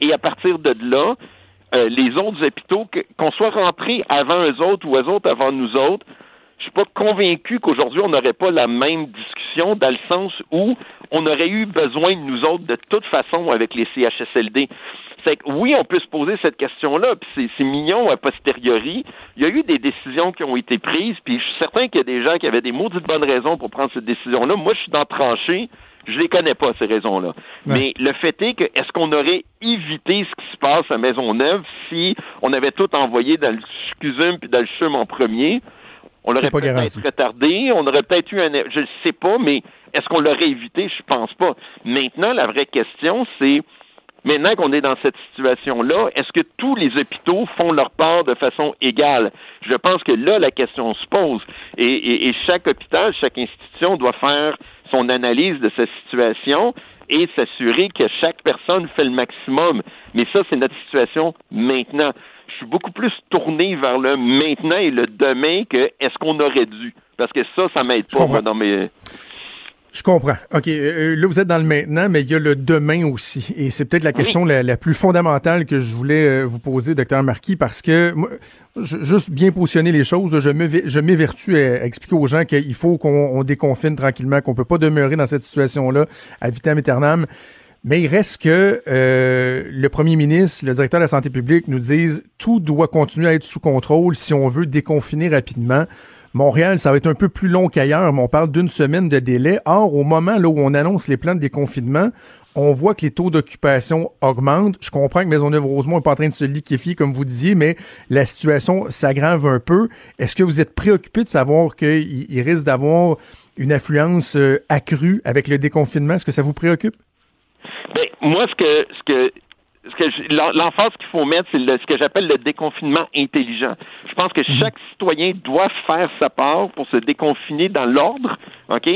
Et à partir de là, euh, les autres hôpitaux, qu'on soit rentrés avant eux autres ou eux autres avant nous autres, je suis pas convaincu qu'aujourd'hui on n'aurait pas la même discussion dans le sens où on aurait eu besoin de nous autres de toute façon avec les CHSLD. C'est que oui, on peut se poser cette question-là, puis c'est mignon a posteriori. Il y a eu des décisions qui ont été prises, puis je suis certain qu'il y a des gens qui avaient des maudites bonnes raisons pour prendre cette décision-là. Moi, je suis dans tranché. Je les connais pas, ces raisons-là. Mais le fait est que, est-ce qu'on aurait évité ce qui se passe à Maisonneuve si on avait tout envoyé dans le CUSUM puis dans le CHUM en premier? On l'aurait peut-être retardé, on aurait peut-être eu un... Je ne sais pas, mais est-ce qu'on l'aurait évité? Je pense pas. Maintenant, la vraie question, c'est Maintenant qu'on est dans cette situation-là, est-ce que tous les hôpitaux font leur part de façon égale? Je pense que là, la question se pose. Et, chaque hôpital, chaque institution doit faire son analyse de cette situation et s'assurer que chaque personne fait le maximum. Mais ça, c'est notre situation maintenant. Je suis beaucoup plus tourné vers le maintenant et le demain que est-ce qu'on aurait dû. Parce que ça, ça m'aide pas dans mes je comprends. OK. Euh, euh, là, vous êtes dans le maintenant, mais il y a le demain aussi. Et c'est peut-être la question la, plus fondamentale que je voulais euh, vous poser, docteur Marquis, parce que moi, juste bien positionner les choses, je m'évertue à, expliquer aux gens qu'il faut qu'on déconfine tranquillement, qu'on peut pas demeurer dans cette situation-là à vitam aeternam. Mais il reste que le premier ministre, le directeur de la santé publique nous disent tout doit continuer à être sous contrôle si on veut déconfiner rapidement. Montréal, ça va être un peu plus long qu'ailleurs, mais on parle d'une semaine de délai. Or, au moment là, où on annonce les plans de déconfinement, on voit que les taux d'occupation augmentent. Je comprends que Maisonneuve-Rosemont n'est pas en train de se liquéfier, comme vous disiez, mais la situation s'aggrave un peu. Est-ce que vous êtes préoccupé de savoir qu'il risque d'avoir une affluence euh, accrue avec le déconfinement? Est-ce que ça vous préoccupe? Moi, ce que, ce que l'emphase qu'il faut mettre, c'est ce que j'appelle le déconfinement intelligent. Je pense que mhm. chaque citoyen doit faire sa part pour se déconfiner dans l'ordre. OK?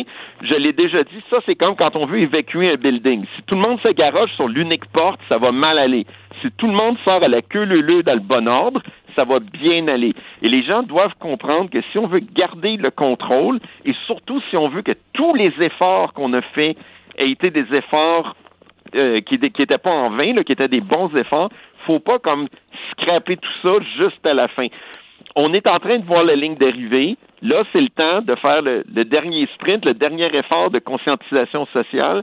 Je l'ai déjà dit, ça, c'est comme quand on veut évacuer un building. Si tout le monde se garoche sur l'unique porte, ça va mal aller. Si tout le monde sort à la queue leu dans le bon ordre, ça va bien aller. Et les gens doivent comprendre que si on veut garder le contrôle, et surtout si on veut que tous les efforts qu'on a faits aient été des efforts euh, qui n'étaient pas en vain, là, qui étaient des bons efforts. Faut pas comme scraper tout ça juste à la fin. On est en train de voir la ligne d'arrivée. Là, c'est le temps de faire le, dernier sprint, le dernier effort de conscientisation sociale.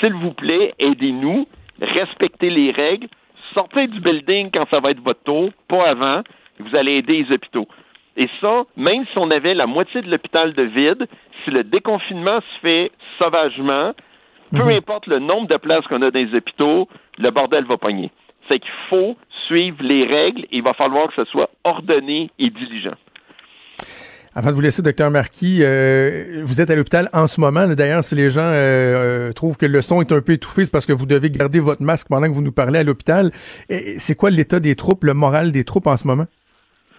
S'il vous plaît, aidez-nous, respectez les règles, sortez du building quand ça va être votre tour, pas avant. Vous allez aider les hôpitaux. Et ça, même si on avait la moitié de l'hôpital de vide, si le déconfinement se fait sauvagement, peu mhm. importe le nombre de places qu'on a dans les hôpitaux, le bordel va pogner. C'est qu'il faut suivre les règles et il va falloir que ce soit ordonné et diligent. Avant de vous laisser, docteur Marquis, euh, vous êtes à l'hôpital en ce moment. D'ailleurs, si les gens euh, euh, trouvent que le son est un peu étouffé, c'est parce que vous devez garder votre masque pendant que vous nous parlez à l'hôpital. C'est quoi l'état des troupes, le moral des troupes en ce moment?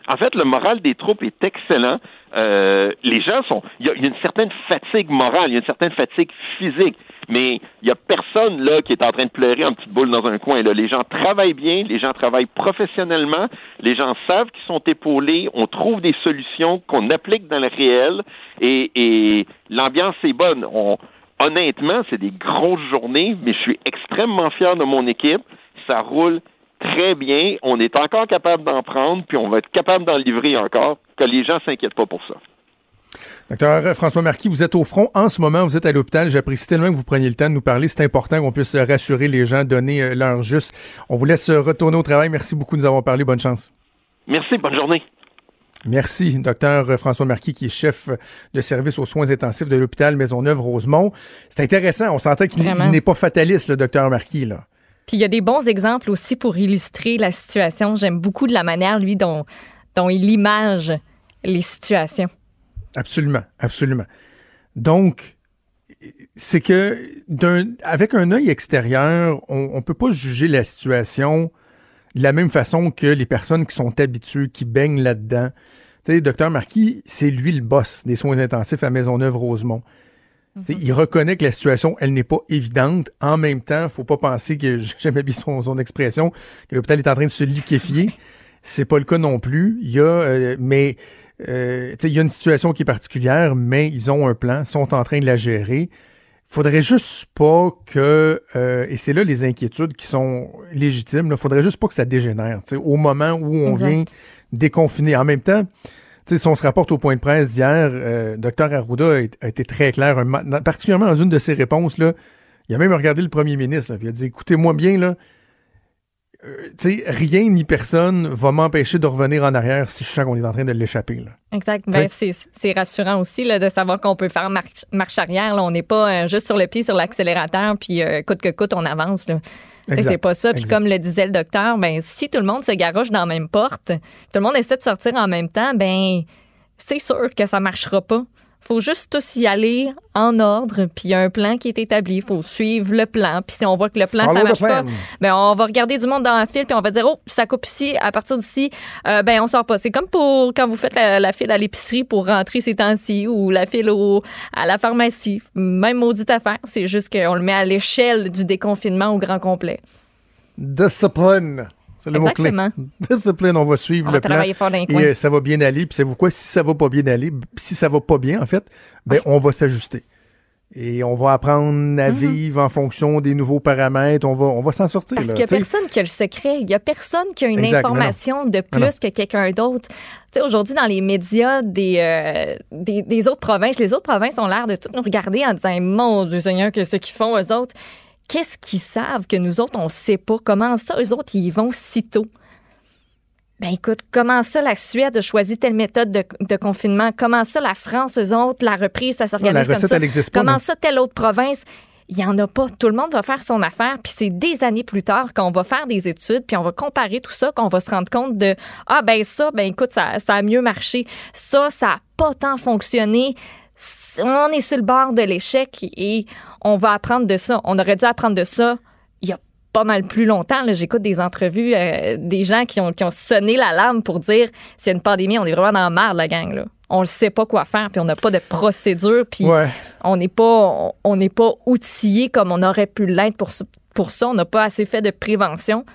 En fait, le moral des troupes est excellent. Euh, les gens sont. Il y, a une certaine fatigue morale, il y a une certaine fatigue physique, mais il n'y a personne là qui est en train de pleurer en petite boule dans un coin. Là. Les gens travaillent bien, les gens travaillent professionnellement, les gens savent qu'ils sont épaulés, on trouve des solutions qu'on applique dans le réel et, et l'ambiance est bonne. On, honnêtement, c'est des grosses journées, mais je suis extrêmement fier de mon équipe. Ça roule très bien. On est encore capable d'en prendre, puis on va être capable d'en livrer encore, que les gens s'inquiètent pas pour ça. Docteur François Marquis, vous êtes au front en ce moment, vous êtes à l'hôpital. J'apprécie tellement que vous preniez le temps de nous parler. C'est important qu'on puisse rassurer les gens, donner euh, l'heure juste. On vous laisse retourner au travail. Merci beaucoup de nous avoir parlé. Bonne chance. Merci. Bonne journée. Merci, docteur François Marquis, qui est chef de service aux soins intensifs de l'hôpital Maisonneuve-Rosemont. C'est intéressant. On sentait qu'il n'est pas fataliste, le docteur Marquis, là. Puis il y a des bons exemples aussi pour illustrer la situation. J'aime beaucoup de la manière, lui, dont, il image les situations. Absolument, absolument. Donc, c'est que avec un œil extérieur, on ne peut pas juger la situation de la même façon que les personnes qui sont habituées, qui baignent là-dedans. Tu sais, docteur Marquis, c'est lui le boss des soins intensifs à Maisonneuve-Rosemont. Sais, Il reconnaît que la situation, elle n'est pas évidente. En même temps, faut pas penser que j'aimais bien son, son expression, que l'hôpital est en train de se liquéfier. C'est pas le cas non plus. Il y a, euh, mais euh, il y a une situation qui est particulière, mais ils ont un plan, sont en train de la gérer. Faudrait juste pas que, euh, et c'est là les inquiétudes qui sont légitimes, là, faudrait juste pas que ça dégénère. Au moment où on Exact. vient déconfiner. En même temps, si on se rapporte au point de presse d'hier, euh, Dr Arruda a, été très clair, un particulièrement dans une de ses réponses. Là, il a même regardé le premier ministre, là, puis il a dit Écoutez-moi bien, là, euh, rien ni personne va m'empêcher de revenir en arrière si je sens qu'on est en train de l'échapper. Exact. Ben, c'est c'est rassurant aussi là, de savoir qu'on peut faire marche, marche arrière. Là. On n'est pas euh, juste sur le pied, sur l'accélérateur, puis euh, coûte que coûte, on avance. là. C'est pas ça. Puis Exact. comme le disait le docteur, ben si tout le monde se garoche dans la même porte, tout le monde essaie de sortir en même temps, ben c'est sûr que ça marchera pas. Faut juste tous y aller en ordre, puis il y a un plan qui est établi. Il faut suivre le plan. Puis si on voit que le plan, Follow ça marche pas, ben on va regarder du monde dans la file, puis on va dire, oh, ça coupe ici, à partir d'ici, euh, ben on sort pas. C'est comme pour quand vous faites la, la file à l'épicerie pour rentrer ces temps-ci, ou la file au, à la pharmacie. Même maudite affaire, c'est juste qu'on le met à l'échelle du déconfinement au grand complet. Discipline. C'est le mot-clé. Exactement. Discipline, on va suivre On le va plan. travailler fort dans les Et coins. euh, ça va bien aller. Puis savez-vous quoi? Si ça va pas bien aller, si ça va pas bien, en fait, ben, on va s'ajuster. Et on va apprendre à vivre en fonction des nouveaux paramètres. On va, on va s'en sortir. Parce qu'il n'y a personne qui a le secret. Il n'y a personne qui a une Exact, non, non. information de plus Non, non. que quelqu'un d'autre. Aujourd'hui, dans les médias des, euh, des, des autres provinces, les autres provinces ont l'air de tout nous regarder en disant Mon Dieu Seigneur, que ce qu'ils font, eux autres, qu'est-ce qu'ils savent que nous autres, on ne sait pas? Comment ça, eux autres, ils y vont si tôt? Ben écoute, comment ça la Suède a choisi telle méthode de, de confinement? Comment ça la France, eux autres, la reprise, ça s'organise comme ça? pas. Comment non. ça, telle autre province? Il n'y en a pas. Tout le monde va faire son affaire. Puis c'est des années plus tard qu'on va faire des études, puis on va comparer tout ça, qu'on va se rendre compte de Ah, ben ça, ben écoute, ça, ça a mieux marché. Ça, ça n'a pas tant fonctionné. On est sur le bord de l'échec et on va apprendre de ça. On aurait dû apprendre de ça il y a pas mal plus longtemps. J'écoute des entrevues, euh, des gens qui ont, qui ont sonné l'alarme pour dire s'il y a une pandémie, on est vraiment dans la merde, la gang. Là. On ne sait pas quoi faire, puis on n'a pas de procédure, puis Ouais. on n'est pas on- on n'est pas outillé comme on aurait pu l'être pour, pour ça. On n'a pas assez fait de prévention.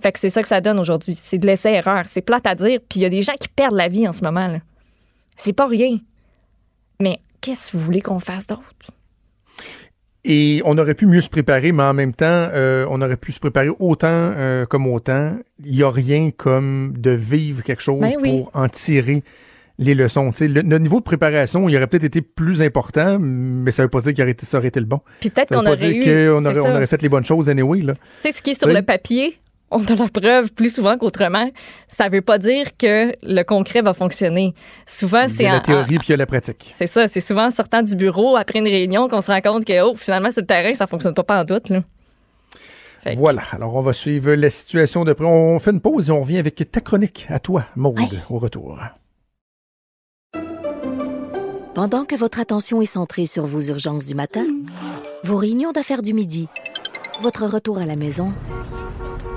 Fait que c'est ça que ça donne aujourd'hui. C'est de l'essai-erreur. C'est plate à dire. Puis il y a des gens qui perdent la vie en ce moment. C'est pas rien. Mais qu'est-ce que vous voulez qu'on fasse d'autre? Et on aurait pu mieux se préparer, mais en même temps, euh, on aurait pu se préparer autant euh, comme autant. Il n'y a rien comme de vivre quelque chose Ben oui. pour en tirer les leçons. Le, notre niveau de préparation, il aurait peut-être été plus important, mais ça ne veut pas dire qu'il aurait été, ça aurait été le bon. Puis peut-être qu'on aurait eu. on fait les bonnes choses anyway. Tu sais, ce qui est sur le papier, on a la preuve plus souvent qu'autrement. Ça veut pas dire que le concret va fonctionner. Souvent, Il y c'est a en- la théorie en- puis il y a la pratique. C'est ça, c'est souvent en sortant du bureau après une réunion qu'on se rend compte que oh, finalement sur le terrain, ça fonctionne pas en doute. Là. Fait Voilà. Alors, on va suivre la situation de près. On fait une pause et on revient avec ta chronique à toi, Maude, au retour. Pendant que votre attention est centrée sur vos urgences du matin, vos réunions d'affaires du midi, votre retour à la maison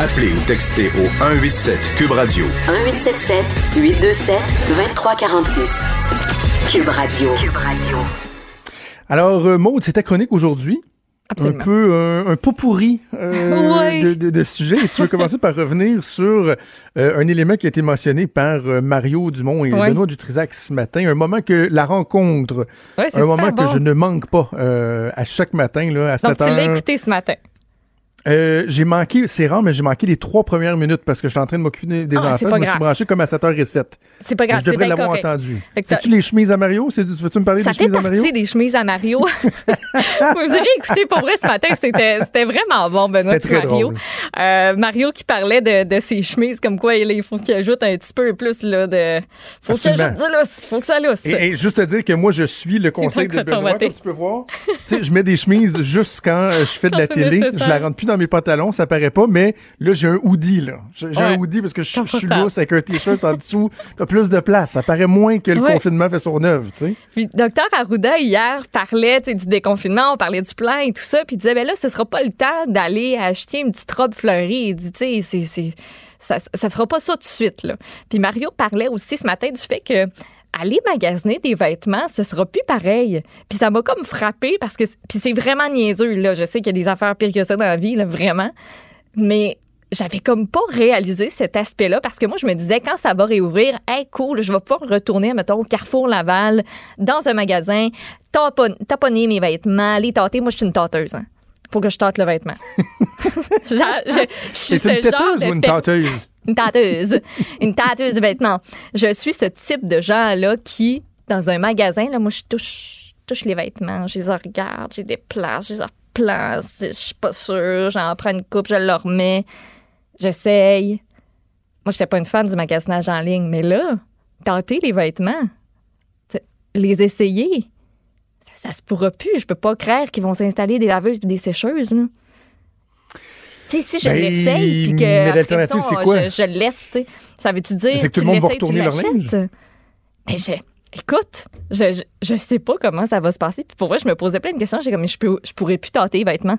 Appelez ou textez au 187 Cube Radio 1877 827 2346. Cube Radio. Cube Radio. Alors, euh, Maude, c'est ta chronique aujourd'hui. Absolument. Un peu euh, un pot pourri euh, de, de, de sujets. Et tu veux commencer par revenir sur euh, un élément qui a été mentionné par euh, Mario Dumont et. Benoît Dutrisac ce matin. Un moment que la rencontre, un moment bon. que je ne manque pas euh, à chaque matin là, à Donc 7 tu l'as écouté ce matin. Euh, j'ai manqué, c'est rare, mais j'ai manqué les trois premières minutes parce que j'étais en train de m'occuper des Ah, enfants. pas Je me suis branché comme à 7h07. C'est pas grave, je devrais l'avoir entendu. C'est-tu les chemises à Mario? C'est- Veux-tu me parler Ça des chemises à Mario? des chemises à Mario? Vous irez écouter pour vrai ce matin, c'était vraiment bon, Benoît très Mario. drôle. Euh, Mario qui parlait de, de ses chemises, comme quoi il faut qu'il ajoute un petit peu plus là, de. Faut qu'il ajoute du lousse, faut que ça lousse. Et, et juste te dire que moi, je suis le conseil de Benoît, comme tu peux voir. tu je mets des chemises juste quand euh, je fais de la télé. Je la rentre plus dans mes pantalons, ça paraît pas, mais là, j'ai un hoodie, là. J'ai Ouais. un hoodie parce que je, je suis lousse avec un t-shirt en dessous. T'as plus de place. Ça paraît moins que le Ouais. confinement fait son œuvre, tu sais. Puis docteur Arruda hier parlait du déconfinement, on parlait du plan et tout ça, puis il disait ben là ce sera pas le temps d'aller acheter une petite robe fleurie. Il dit tu sais c'est ça ça sera pas ça tout de suite là. Puis Mario parlait aussi ce matin du fait que aller magasiner des vêtements, ce sera plus pareil. Puis ça m'a comme frappé parce que puis c'est vraiment niaiseux là, je sais qu'il y a des affaires pires que ça dans la vie là, vraiment. Mais j'avais comme pas réalisé cet aspect-là parce que moi, je me disais, quand ça va réouvrir, hey, cool, je vais pouvoir retourner, mettons, au Carrefour Laval, dans un magasin, tapon- taponner mes vêtements, les tâter. Moi, je suis une tâteuse. Hein. Faut que je tâte le vêtement. Genre, je, je suis ce genre de ou une tâteuse? Une tâteuse. une tâteuse de vêtements. Je suis ce type de gens-là qui, dans un magasin, là, moi, je touche, touche les vêtements, je les regarde, je les déplace, je les replace, je suis pas sûre, j'en prends une coupe, je le remets, j'essaye. Moi, j'étais pas une fan du magasinage en ligne, mais là, tâter les vêtements, les essayer, ça, se pourra plus. Je peux pas croire qu'ils vont s'installer des laveuses et des sécheuses. Sais, si je Ben, l'essaye, puis que. mais l'alternative, c'est quoi? Je, je le laisse, tu sais. Ça veut-tu dire. C'est que tout le monde va retourner leur? Mais je. Écoute, je, je, je sais pas comment ça va se passer. Puis pour vrai, je me posais plein de questions. J'ai comme, je, peux, je pourrais plus tâter les vêtements.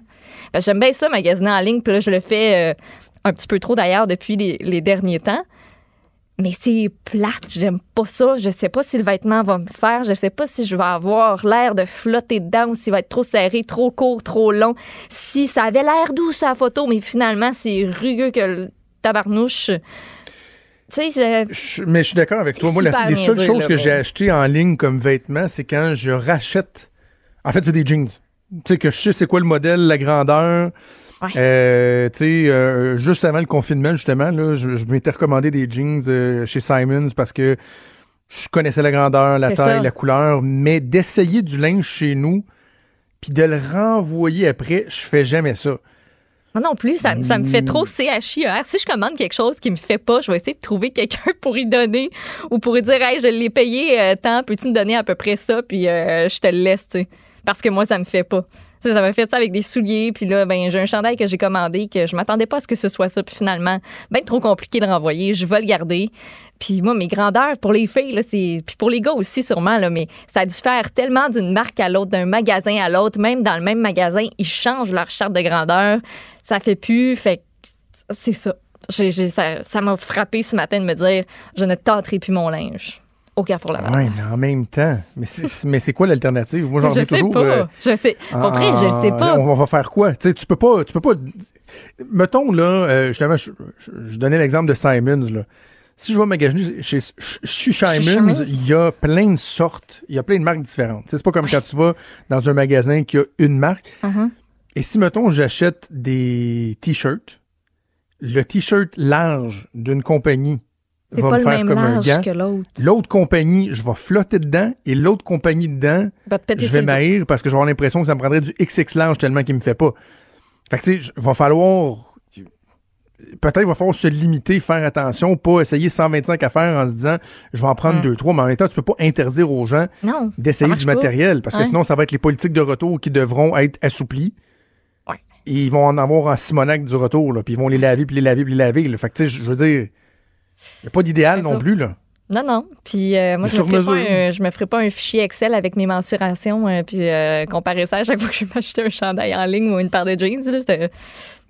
Parce que j'aime bien ça, magasiner en ligne. Puis là, je le fais euh, un petit peu trop d'ailleurs depuis les, les derniers temps. Mais c'est plate, j'aime pas ça. Je sais pas si le vêtement va me faire. Je sais pas si je vais avoir l'air de flotter dedans ou s'il va être trop serré, trop court, trop long. Si ça avait l'air doux la photo, mais finalement, c'est rugueux que le tabarnouche. Tu sais, je- mais je suis d'accord avec toi. Moi, la- les seules niaiseux, choses là, que mais- j'ai achetées en ligne comme vêtements, c'est quand je rachète. En fait, c'est des jeans. Tu sais, que je sais c'est quoi le modèle, la grandeur. Ouais. Euh, tu sais, euh, juste avant le confinement, justement, là, je, je m'étais recommandé des jeans euh, chez Simons parce que je connaissais la grandeur, la taille, ça. la couleur, mais d'essayer du linge chez nous puis de le renvoyer après, je fais jamais ça. Moi non plus, ça, ça me fait trop CHIR. Si je commande quelque chose qui me fait pas, je vais essayer de trouver quelqu'un pour y donner ou pour y dire, hey, je l'ai payé euh, tant, peux-tu me donner à peu près ça, puis euh, je te le laisse, tu sais. Parce que moi, ça me fait pas. Ça m'a fait ça avec des souliers, puis là, ben, j'ai un chandail que j'ai commandé que je m'attendais pas à ce que ce soit ça, puis finalement, ben, trop compliqué de renvoyer, je vais le garder. Puis moi, mes grandeurs, pour les filles, là, c'est. Puis pour les gars aussi, sûrement, là, mais ça diffère tellement d'une marque à l'autre, d'un magasin à l'autre. Même dans le même magasin, ils changent leur charte de grandeur. Ça fait plus. Fait c'est ça. Ça ça m'a frappé ce matin de me dire je ne tâterai plus mon linge au Carrefour Laval. Ouais, mais en même temps. Mais c'est, quoi l'alternative? Moi, j'en sais toujours. pas. euh, je sais. Pour vrai, je sais Ah, pas. On va faire quoi? Tu sais, tu peux pas, tu peux pas. Mettons là, euh, justement, je, je- je donnais l'exemple de Simons là. Si je vais magasiner chez, chez Simons, il y a plein de sortes, il y a plein de marques différentes. C'est pas comme quand tu vas dans un magasin qui a une marque. Uh-huh. Et si mettons j'achète des t-shirts, le t-shirt large d'une compagnie va pas me le faire même comme un gant. que l'autre. L'autre compagnie, je vais flotter dedans et l'autre compagnie dedans, va je vais m'haïr parce que avoir l'impression que ça me prendrait du XX large tellement qu'il me fait pas. Fait que, tu sais, il va falloir. Peut-être il va falloir se limiter, faire attention, pas essayer 125 affaires en se disant je vais en prendre Mm. deux, trois, mais en même temps, tu peux pas interdire aux gens d'essayer du pas. matériel parce que sinon, ça va être les politiques de retour qui devront être assouplies. Ouais. Et ils vont en avoir en Simonac du retour, là, puis ils vont les laver, puis les laver, puis les laver. là. Fait que, tu sais, je veux dire, il n'y a pas d'idéal non ça. plus, là. Non, non. Puis euh, moi, je me, pas un, je me ferai pas un fichier Excel avec mes mensurations euh, puis euh, comparer ça à chaque fois que je vais m'acheter un chandail en ligne ou une paire de jeans. Là,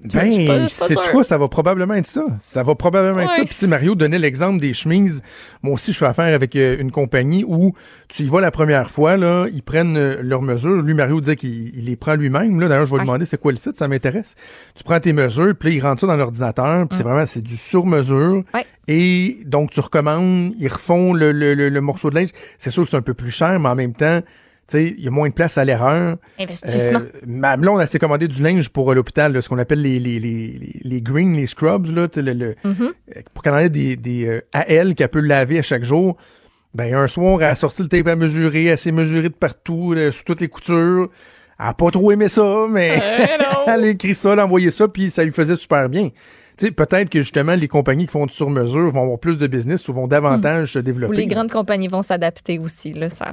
Ben, pas c'est quoi? Ça va probablement être ça. Ça va probablement être ça. Puis, tu sais, Mario donnait l'exemple des chemises. Moi aussi, je fais affaire avec euh, une compagnie où tu y vas la première fois, là, ils prennent euh, leurs mesures. Lui, Mario disait qu'il il les prend lui-même. Là, d'ailleurs, je vais lui demander c'est quoi le site, ça m'intéresse. Tu prends tes mesures, puis là, il rentre ça dans l'ordinateur, puis c'est vraiment, c'est du sur-mesure. Ouais. Et donc, tu recommandes, ils refont le, le, le- le morceau de linge. C'est sûr que c'est un peu plus cher, mais en même temps, il y a moins de place à l'erreur. Investissement. Euh, ma blonde, elle s'est commandé du linge pour euh, l'hôpital, ce qu'on appelle les, les, les, les, greens, les scrubs, là, le, le- Mhm. euh, pour qu'elle en ait des, des euh, elle qu'elle peut laver à chaque jour. Ben, un soir, elle a sorti le tape à mesurer, elle s'est mesurée de partout, là, sous toutes les coutures. Elle a pas trop aimé ça, mais elle a écrit ça, elle a envoyé ça, puis ça lui faisait super bien. Peut-être que justement, les compagnies qui font du sur-mesure vont avoir plus de business ou vont davantage se Ou développer. les grandes compagnies vont s'adapter aussi. Là, ça,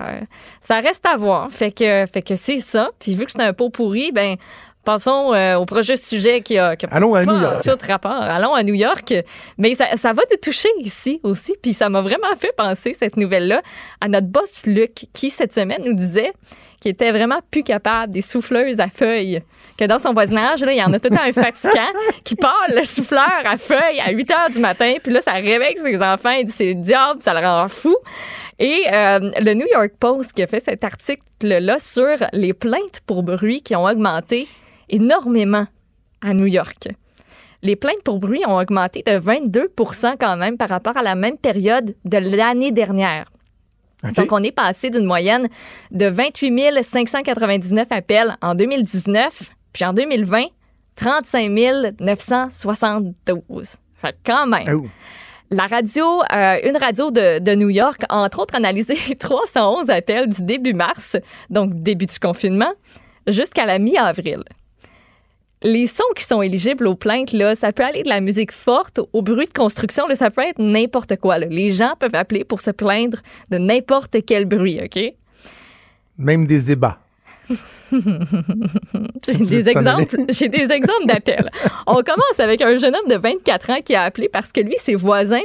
ça reste à voir. Fait que, fait que c'est ça. Puis vu que c'est un pot pourri, ben passons euh, au projet sujet qui a, qui a Allons à pas New York. tout rapport. Allons à New York. Mais ça, ça va nous toucher ici aussi. Puis ça m'a vraiment fait penser, cette nouvelle-là, à notre boss Luc, qui cette semaine nous disait qu'il était vraiment plus capable des souffleuses à feuilles. Que dans son voisinage, là, il y en a tout le temps un fatigant qui part le souffleur à feuilles à 8 heures du matin. Puis là, ça réveille ses enfants. Il dit c'est le diable, ça le rend fou. Et euh, le New York Post qui a fait cet article-là sur les plaintes pour bruit qui ont augmenté énormément à New York. Les plaintes pour bruit ont augmenté de 22% quand même par rapport à la même période de l'année dernière. Donc, on est passé d'une moyenne de 28 599 appels en 2019, puis en 2020, 35 972. Fait quand même. Oh. La radio, euh, une radio de, de New York a entre autres analysé 311 appels du début mars, donc début du confinement, jusqu'à la mi-avril. Les sons qui sont éligibles aux plaintes, là, ça peut aller de la musique forte au bruit de construction, là, ça peut être n'importe quoi. là. Les gens peuvent appeler pour se plaindre de n'importe quel bruit, OK? Même des ébats. J'ai des exemples, j'ai des exemples d'appels. On commence avec un jeune homme de 24 ans qui a appelé parce que lui, ses voisins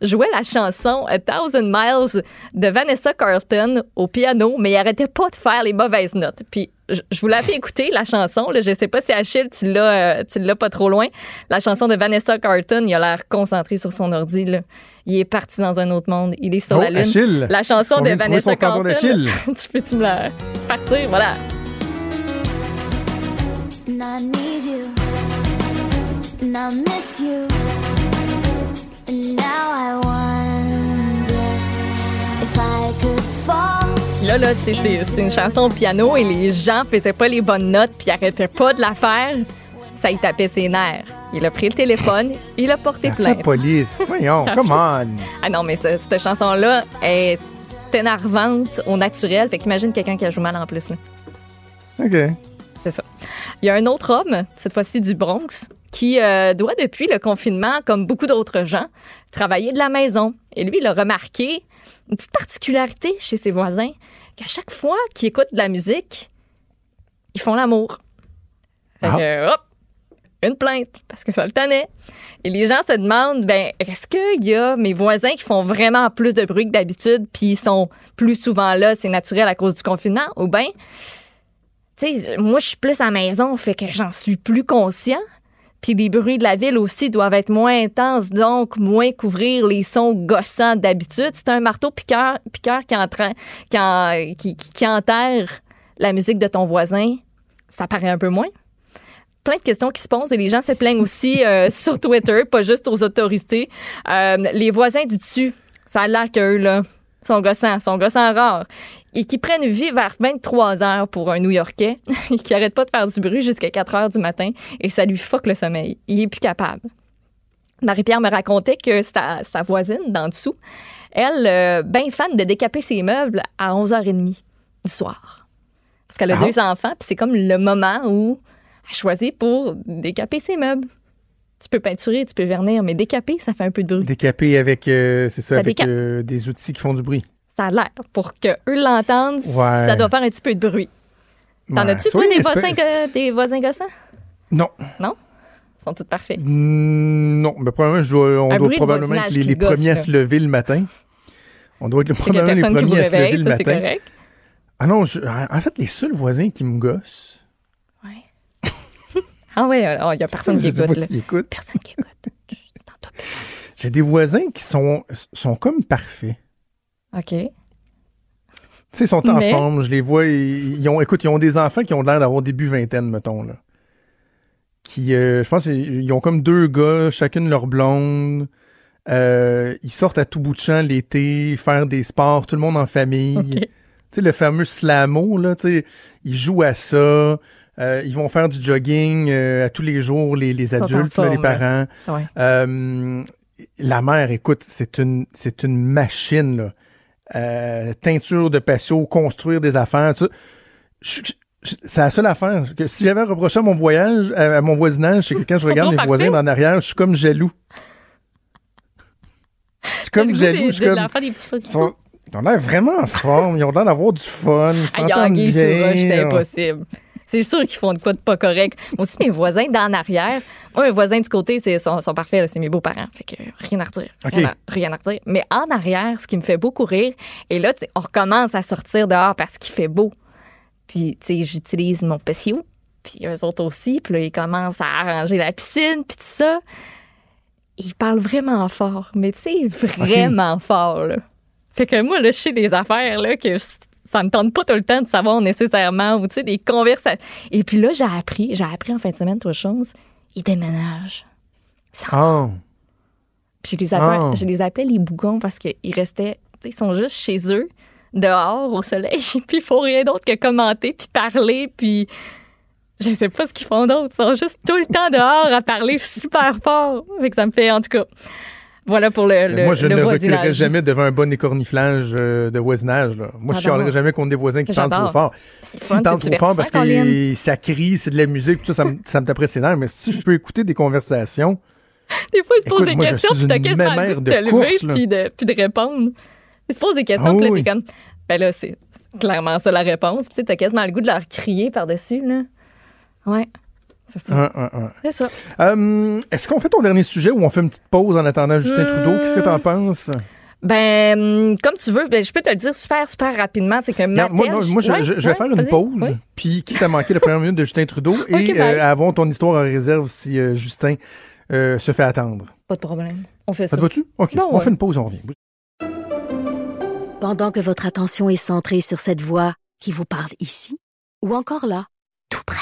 jouaient la chanson A Thousand Miles de Vanessa Carlton au piano, mais il arrêtait pas de faire les mauvaises notes. Puis je vous l'ai fait écouter la chanson. Là, je sais pas si Achille tu l'as, euh, tu l'as pas trop loin. La chanson de Vanessa Carlton, il a l'air concentré sur son ordi. Là. Il est parti dans un autre monde. Il est sur Oh, la lune. Achille. La chanson On de Vanessa Carlton. tu peux-tu me la partir? Voilà. And I need you, and I miss you, and now I wonder Là, là, c'est- une chanson au piano et les gens faisaient pas les bonnes notes puis arrêtaient pas de la faire. Ça y tapait ses nerfs. Il a pris le téléphone, il a porté La plainte. police. Voyons, come on. Ah non, mais ce- cette chanson-là est énervante au naturel. Fait qu'imagine quelqu'un qui a joué mal en plus. là. OK. C'est ça. Il y a un autre homme, cette fois-ci du Bronx, qui euh, doit, depuis le confinement, comme beaucoup d'autres gens, travailler de la maison. Et lui, il a remarqué une petite particularité chez ses voisins, qu'à chaque fois qu'ils écoutent de la musique, ils font l'amour. Fait Ah. que, hop, une plainte, parce que ça le tenait. Et les gens se demandent, ben, est-ce qu'il y a mes voisins qui font vraiment plus de bruit que d'habitude, puis ils sont plus souvent là, c'est naturel à cause du confinement, ou bien, tu sais, moi, je suis plus à la maison, fait que j'en suis plus conscient. Puis les bruits de la ville aussi doivent être moins intenses, donc moins couvrir les sons gossants d'habitude. C'est un marteau piqueur, piqueur qui, qui- qui- qui enterre la musique de ton voisin. Ça paraît un peu moins. Plein de questions qui se posent et les gens se plaignent aussi euh, sur Twitter, pas juste aux autorités. Euh, les voisins du dessus, ça a l'air qu'eux, là, sont gossants, sont gossants rares. Et qui prennent vie vers 23 heures pour un New-Yorkais qui arrête pas de faire du bruit jusqu'à 4 heures du matin et ça lui fuck le sommeil. Il est plus capable. Marie-Pierre me racontait que sa, sa voisine d'en dessous, elle, euh, ben fan de décaper ses meubles à 11h30 du soir. Parce qu'elle a Ah. deux enfants, puis c'est comme le moment où elle choisit pour décaper ses meubles. Tu peux peinturer, tu peux vernir, mais décaper, ça fait un peu de bruit. Décapé avec, euh, c'est ça, Ça avec euh, des outils qui font du bruit. Ça a l'air. Pour qu'eux l'entendent, Ouais. ça doit faire un petit peu de bruit. T'en Ouais. as-tu, toi, des voisins, des voisins gossants? Non. Ils sont tous parfaits. Mm, Non, mais probablement, je dois- on Un doit probablement être les, qui les gosse, premiers à se lever le matin. On doit être le- probablement les qui premiers à se lever le matin. correct. Ah non, je- en fait, les seuls voisins qui me gossent, Ah ouais, il y a personne qui écoute, là. écoutent. Personne qui écoute. J'ai des voisins qui sont, sont comme parfaits. OK. Tu sais, ils sont en Mais- forme, je les vois, ils, ils ont, écoute, ils ont des enfants qui ont l'air d'avoir début vingtaine, mettons, là. Qui, euh, je pense, ils ils ont comme deux gars, chacune leur blonde. Euh, ils sortent à tout bout de champ l'été, faire des sports, tout le monde en famille. OK. sais, le fameux slamo, là, tu sais, ils jouent à ça. euh, ils vont faire du jogging à tous les jours, les, adultes, là, les forme, parents. Ouais. La mère, écoute, c'est une, c'est une machine, là. Euh, teinture de patio, construire des affaires, tout ça. C'est la seule affaire que si j'avais reproché à mon voyage, à, mon voisinage, c'est que quand je regarde mes voisins en arrière, je suis comme jaloux. Je suis comme jaloux. Je suis de comme. leur faire des petits Ils, ont l'air vraiment en forme. Ils ont l'air d'avoir du fun. Ils Ah, s'entendent bien. c'est impossible. C'est sûr qu'ils font de quoi de pas correct. Moi aussi, mes voisins d'en arrière, moi, mes voisins du côté, c'est, sont, sont parfaits, c'est mes beaux-parents. Fait que rien à redire. Rien, à, rien à redire. Mais en arrière, ce qui me fait beaucoup rire, et là, on recommence à sortir dehors parce qu'il fait beau. Puis, tu sais, j'utilise mon patio, puis eux autres aussi. Puis là, ils commencent à arranger la piscine, puis tout ça. Ils parlent vraiment fort, mais tu sais, vraiment fort, là. Fait que moi, là, je sais des affaires, là, que je- ça me tente pas tout le temps de savoir nécessairement, ou tu sais, des conversations. Et puis là, j'ai appris, j'ai appris en fin de semaine trois choses. Ils déménagent. Ah. puis je les appelais, Ah. je les appelais les bougons parce qu'ils restaient, tu sais, ils sont juste chez eux, dehors, au soleil, puis ils font rien d'autre que commenter, puis parler, puis je sais pas ce qu'ils font d'autre. Ils sont juste tout le temps dehors à parler super fort. Fait que ça me fait, en tout cas, voilà pour le, le, Moi, je le ne voisinage. reculerai jamais devant un bon écorniflage euh, de voisinage. Là. Moi, je J'adore. chialerai jamais contre des voisins qui parlent trop fort. S'ils fun, parlent trop fort parce que ça crie, c'est de la musique, tout ça, ça me, ça me taperait ses nerfs. Mais si je peux écouter des conversations, Des fois, ils se posent des moi, je questions, puis t'as quasiment goût de te lever, puis de, puis de répondre. Ils se posent des questions, Ah puis là, t'es comme, ben là, c'est clairement ça la réponse. Puis t'as quasiment le goût de leur crier par-dessus, là. Ouais, c'est ça. C'est ça. Euh, est-ce qu'on fait ton dernier sujet ou on fait une petite pause en attendant Justin. Trudeau? Qu'est-ce que t'en penses? Ben, comme tu veux, ben, je peux te le dire super, super rapidement. C'est que Regarde, moi, non, moi, je, Ouais, je- je vais ouais, faire une pause, puis quitte à manquer la première minute de Justin Trudeau et euh, avons ton histoire en réserve si euh, Justin euh, se fait attendre. Pas de problème. On fait Ça ça. te va-tu? OK, Bon, on ouais. fait une pause, on revient. Pendant que votre attention est centrée sur cette voix qui vous parle ici, ou encore là, tout près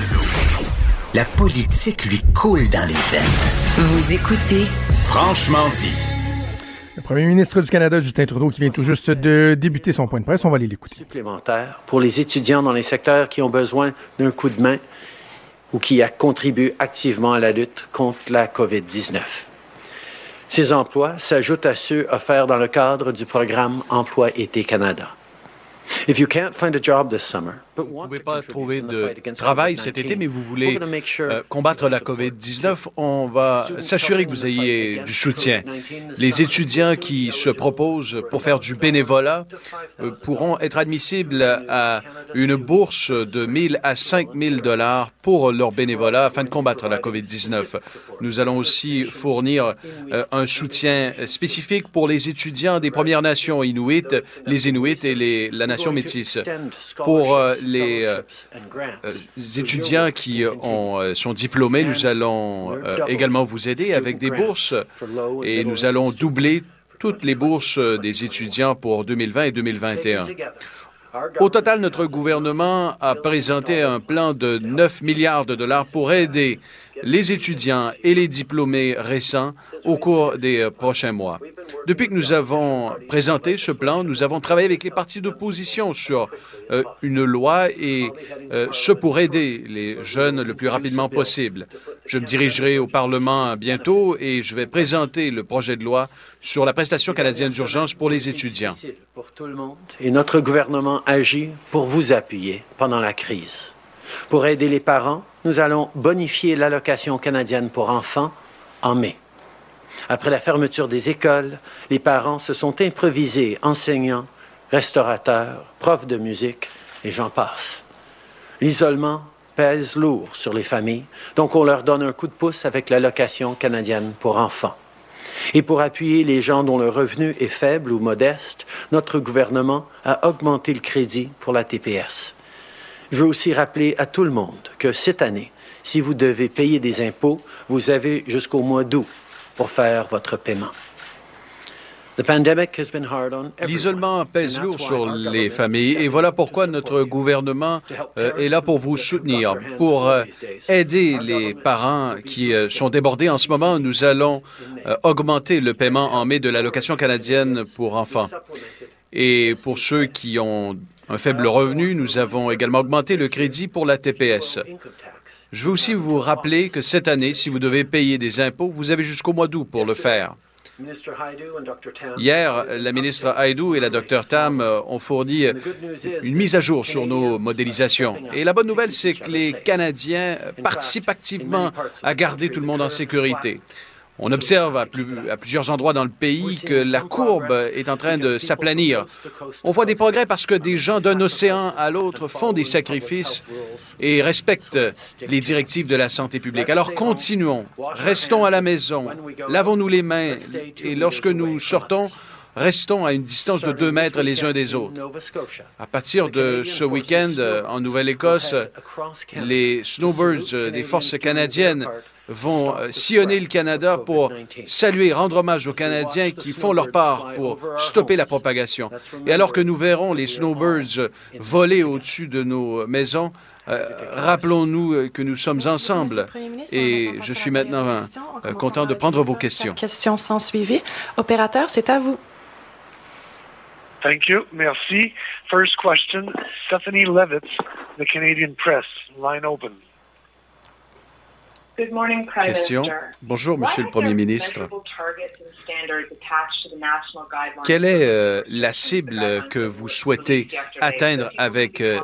La politique lui coule dans les veines. Vous écoutez Franchement dit. Le premier ministre du Canada, Justin Trudeau, qui vient tout juste de débuter son point de presse, on va aller l'écouter. supplémentaire pour les étudiants dans les secteurs qui ont besoin d'un coup de main ou qui a- contribuent activement à la lutte contre la COVID-19. Ces emplois s'ajoutent à ceux offerts dans le cadre du programme Emploi été Canada. If you can't find a job this summer, Vous ne pouvez pas trouver de travail COVID-19, cet été, mais vous voulez euh, combattre la COVID-19, on va s'assurer que vous ayez du soutien. Les étudiants qui se proposent pour faire du bénévolat euh, pourront être admissibles à une bourse de 1000 à 5000 dollars pour leur bénévolat afin de combattre la COVID-19. Nous allons aussi fournir euh, un soutien spécifique pour les étudiants des Premières Nations inuits, les Inuits et les, la nation métisse. Pour les euh, euh, étudiants qui euh, ont, sont diplômés, nous allons également vous aider avec des bourses et nous allons doubler toutes les bourses des étudiants pour 2020 et 2021. Au total, notre gouvernement a présenté un plan de 9 milliards de dollars pour aider les étudiants et les diplômés récents au cours des euh, prochains mois. Depuis que nous avons présenté ce plan, nous avons travaillé avec les partis d'opposition sur euh, une loi et euh, ce pour aider les jeunes le plus rapidement possible. Je me dirigerai au Parlement bientôt et je vais présenter le projet de loi sur la prestation canadienne d'urgence pour les étudiants. pour tout le monde. Et notre gouvernement agit pour vous appuyer pendant la crise. Pour aider les parents, nous allons bonifier l'allocation canadienne pour enfants en mai. Après la fermeture des écoles, les parents se sont improvisés enseignants, restaurateurs, profs de musique et j'en passe. L'isolement pèse lourd sur les familles, donc on leur donne un coup de pouce avec l'allocation canadienne pour enfants. Et pour appuyer les gens dont le revenu est faible ou modeste, notre gouvernement a augmenté le crédit pour la TPS. Je veux aussi rappeler à tout le monde que cette année, si vous devez payer des impôts, vous avez jusqu'au mois d'août pour faire votre paiement. L'isolement pèse lourd sur les familles et voilà pourquoi notre gouvernement euh, est là pour vous soutenir, pour euh, aider les parents qui euh, sont débordés en ce moment. Nous allons augmenter le paiement en mai de l'allocation canadienne pour enfants. Et pour ceux qui ont un faible revenu, nous avons également augmenté le crédit pour la TPS. Je veux aussi vous rappeler que cette année, si vous devez payer des impôts, vous avez jusqu'au mois d'août pour le faire. Hier, la ministre Haidou et la Dr Tam euh, ont fourni euh, une mise à jour sur nos modélisations. Et la bonne nouvelle, c'est que les Canadiens participent activement à garder tout le monde en sécurité. On observe à, plusieurs endroits dans le pays que la courbe est en train de s'aplanir. On voit des progrès parce que des gens d'un océan à l'autre font des sacrifices et respectent les directives de la santé publique. Alors continuons, restons à la maison, lavons-nous les mains et lorsque nous sortons, restons à une distance de deux mètres les uns des autres. À partir de ce week-end, en Nouvelle-Écosse, les snowbirds des forces canadiennes vont euh, sillonner le Canada pour saluer, rendre hommage aux Canadiens qui font leur part pour stopper la propagation. Et alors que nous verrons les snowbirds voler au-dessus de nos maisons, euh, rappelons-nous euh, que nous sommes ensemble et je suis maintenant content de prendre vos questions. Questions sans suivi. Opérateur, c'est à vous. Thank you. Merci. First question, Stephanie Levitz, The Canadian Press. Line open. Question. Bonjour, Monsieur le Premier ministre. Quelle est euh, la cible que vous souhaitez atteindre avec euh,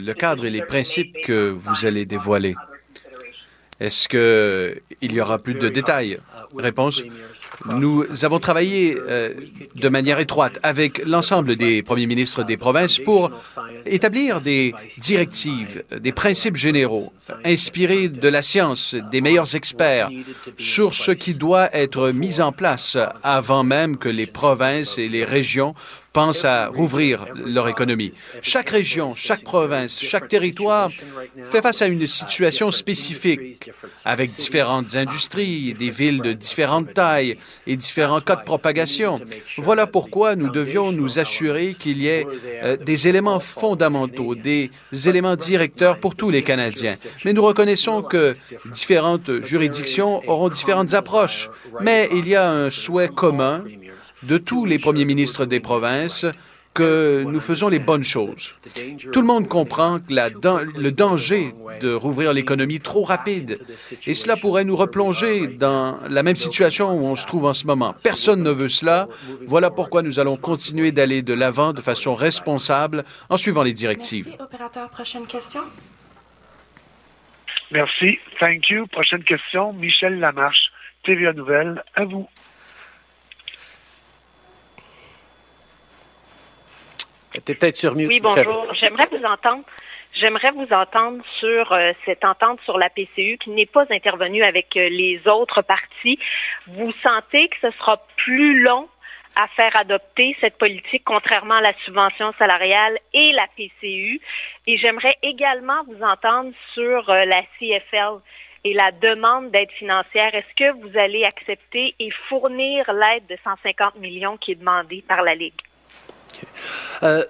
le, cadre et les principes que vous allez dévoiler? Est-ce qu'il y aura plus de détails? Réponse. Nous avons travaillé euh, de manière étroite avec l'ensemble des premiers ministres des provinces pour établir des directives, des principes généraux, inspirés de la science, des meilleurs experts, sur ce qui doit être mis en place avant même que les provinces et les régions pensent à rouvrir leur économie. Chaque région, chaque province, chaque territoire fait face à une situation spécifique, avec différentes industries, des villes de différentes tailles et différents cas de propagation. Voilà pourquoi nous devions nous assurer qu'il y ait euh, des éléments fondamentaux, des éléments directeurs pour tous les Canadiens. Mais nous reconnaissons que différentes juridictions auront différentes approches, mais il y a un souhait commun de tous les premiers ministres des provinces que nous faisons les bonnes choses. Tout le monde comprend que le danger de rouvrir l'économie trop rapide, et cela pourrait nous replonger dans la même situation où on se trouve en ce moment. Personne ne veut cela. Voilà pourquoi nous allons continuer d'aller de l'avant de façon responsable en suivant les directives. Merci, opérateur. Prochaine question. Merci. Thank you. Prochaine question. Michel Lamarche, TVA Nouvelle. À vous. Oui, bonjour. J'aimerais vous entendre. J'aimerais vous entendre sur euh, cette entente sur la PCU qui n'est pas intervenue avec euh, les autres partis. Vous sentez que ce sera plus long à faire adopter cette politique, contrairement à la subvention salariale et la PCU. Et j'aimerais également vous entendre sur euh, la CFL et la demande d'aide financière. Est-ce que vous allez accepter et fournir l'aide de 150 millions qui est demandée par la Ligue? Euh,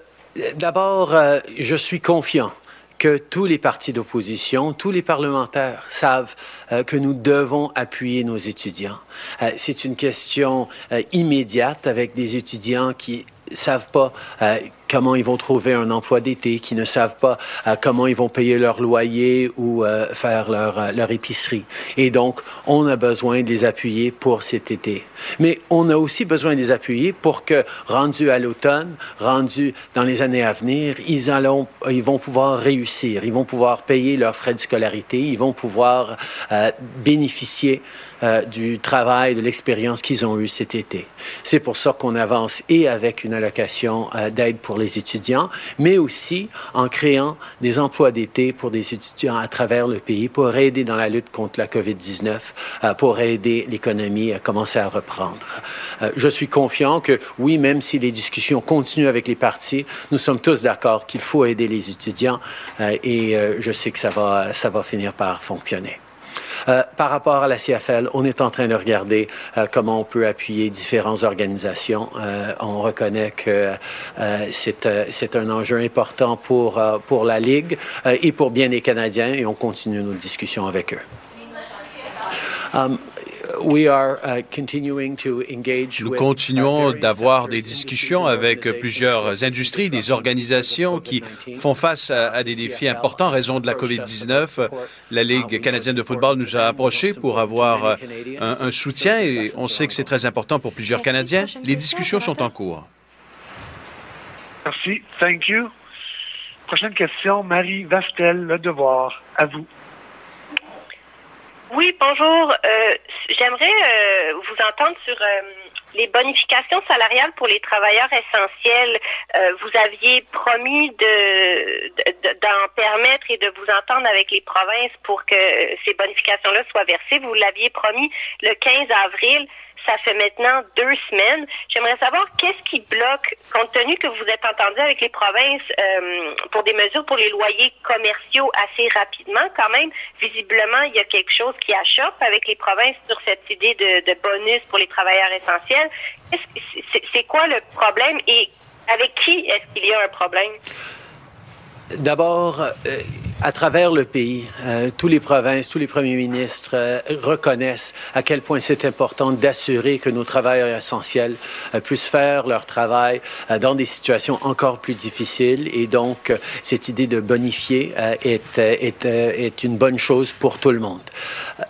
d'abord, euh, je suis confiant que tous les partis d'opposition, tous les parlementaires savent euh, que nous devons appuyer nos étudiants. c'est une question immédiate avec des étudiants qui savent pas comment ils vont trouver un emploi d'été, qui ne savent pas euh, comment ils vont payer leur loyer ou euh, faire leur, euh, leur épicerie. Et donc, on a besoin de les appuyer pour cet été. Mais on a aussi besoin de les appuyer pour que, rendus à l'automne, rendus dans les années à venir, ils, allons, ils vont pouvoir réussir, ils vont pouvoir payer leurs frais de scolarité, ils vont pouvoir bénéficier du travail, de l'expérience qu'ils ont eue cet été. C'est pour ça qu'on avance et avec une allocation d'aide pour les étudiants, mais aussi en créant des emplois d'été pour des étudiants à travers le pays pour aider dans la lutte contre la COVID-19, euh, pour aider l'économie à commencer à reprendre. Euh, je suis confiant que oui, même si les discussions continuent avec les partis, nous sommes tous d'accord qu'il faut aider les étudiants euh, et je sais que ça va, ça va finir par fonctionner. Euh, par rapport à la CFL, on est en train de regarder euh, comment on peut appuyer différentes organisations. Euh, on reconnaît que c'est un enjeu important pour, pour la Ligue et pour bien les Canadiens et on continue nos discussions avec eux. Nous continuons d'avoir des discussions avec plusieurs industries, des organisations qui font face à, des défis importants en raison de la COVID-19. La Ligue canadienne de football nous a approchés pour avoir euh, un, un soutien et on sait que c'est très important pour plusieurs Canadiens. Les discussions sont en cours. Merci. Thank you. Prochaine question, Marie Vastel, Le Devoir. À vous. Oui, bonjour. Euh, J'aimerais euh, vous entendre sur euh, les bonifications salariales pour les travailleurs essentiels. Vous aviez promis de d'en permettre et de vous entendre avec les provinces pour que ces bonifications-là soient versées. Vous l'aviez promis le 15 avril ça fait maintenant deux semaines. J'aimerais savoir qu'est-ce qui bloque, compte tenu que vous êtes entendu avec les provinces euh, pour des mesures pour les loyers commerciaux assez rapidement, quand même, visiblement, il y a quelque chose qui achoppe avec les provinces sur cette idée de, bonus pour les travailleurs essentiels. C'est quoi le problème et avec qui est-ce qu'il y a un problème? D'abord, euh, à travers le pays, euh, tous les provinces, tous les premiers ministres euh, reconnaissent à quel point c'est important d'assurer que nos travailleurs essentiels euh, puissent faire leur travail dans des situations encore plus difficiles. Et donc, cette idée de bonifier est, est, est, une bonne chose pour tout le monde.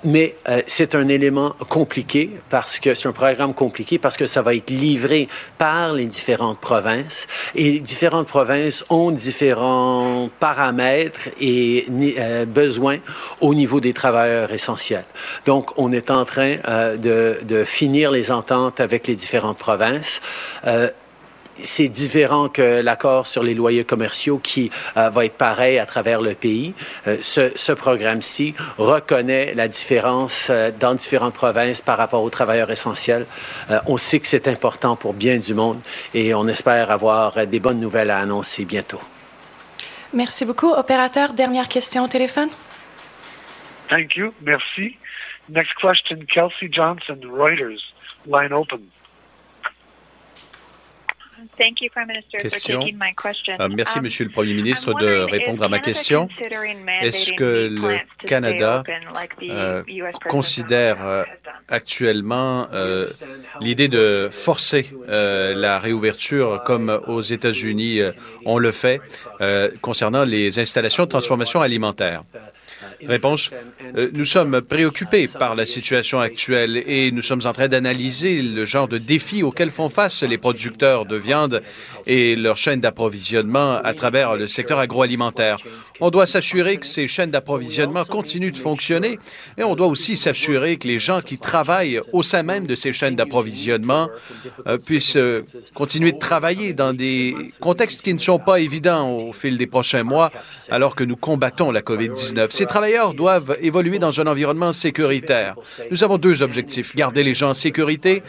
Mais c'est un élément compliqué parce que c'est un programme compliqué parce que ça va être livré par les différentes provinces et différentes provinces ont différents paramètres et euh, besoins au niveau des travailleurs essentiels. Donc, on est en train euh, de, finir les ententes avec les différentes provinces. Euh, c'est différent que l'accord sur les loyers commerciaux qui va être pareil à travers le pays. ce programme-ci reconnaît la différence dans différentes provinces par rapport aux travailleurs essentiels. on sait que c'est important pour bien du monde et on espère avoir des bonnes nouvelles à annoncer bientôt. Merci beaucoup. Opérateur, dernière question au téléphone. Thank you. Merci. Next question, Kelsey Johnson, Reuters. Line open. Question. Euh, merci, um, Monsieur le Premier ministre, de répondre à ma question. Est-ce que le Canada euh, considère euh, actuellement l'idée de forcer la réouverture comme aux États-Unis on le fait concernant les installations de transformation alimentaire? Réponse. Euh, nous sommes préoccupés par la situation actuelle et nous sommes en train d'analyser le genre de défis auxquels font face les producteurs de viande et leur chaîne d'approvisionnement à travers le secteur agroalimentaire. On doit s'assurer que ces chaînes d'approvisionnement continuent de fonctionner et on doit aussi s'assurer que les gens qui travaillent au sein même de ces chaînes d'approvisionnement euh, puissent euh, continuer de travailler dans des contextes qui ne sont pas évidents au fil des prochains mois alors que nous combattons la COVID-19. Ces doivent évoluer dans un environnement sécuritaire. Nous avons deux objectifs, garder les gens en sécurité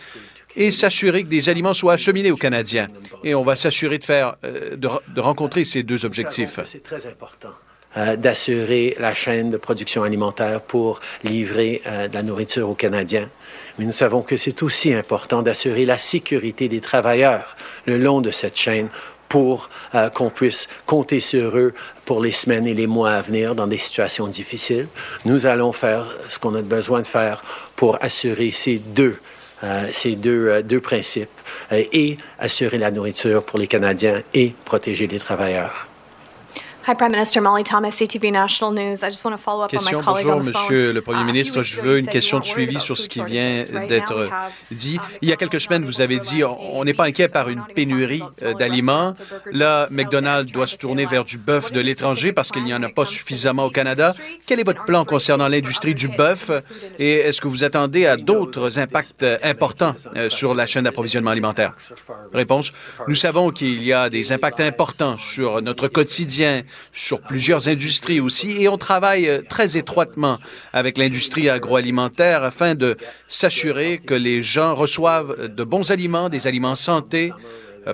et s'assurer que des aliments soient acheminés aux Canadiens. Et on va s'assurer de faire, euh, de, rencontrer ces deux objectifs. C'est très important. Euh, d'assurer la chaîne de production alimentaire pour livrer euh, de la nourriture aux Canadiens. Mais nous savons que c'est aussi important d'assurer la sécurité des travailleurs le long de cette chaîne pour qu'on puisse compter sur eux pour les semaines et les mois à venir dans des situations difficiles. Nous allons faire ce qu'on a besoin de faire pour assurer ces deux euh, ces deux, euh, deux principes euh, et assurer la nourriture pour les Canadiens et protéger les travailleurs. Hi, Prime Minister Molly Thomas, CTV National News. I just want to follow up on my Question, colleague bonjour, on the phone. Monsieur le Premier Uh, ministre. Je veux une question de suivi sur ce qui vient d'être dit. um, Il y a quelques semaines, vous avez dit on n'est pas inquiet par une pénurie euh, d'aliments. Là, McDonald's doit se tourner vers du bœuf de l'étranger parce qu'il n'y en a pas suffisamment au Canada. Quel est votre plan concernant l'industrie du bœuf? et est-ce que vous attendez à d'autres impacts importants euh, sur la chaîne d'approvisionnement alimentaire? Réponse. Nous savons qu'il y a des impacts importants sur notre quotidien, sur plusieurs industries aussi, et on travaille euh, très étroitement avec l'industrie agroalimentaire afin de s'assurer que les gens reçoivent de bons aliments, des aliments santé,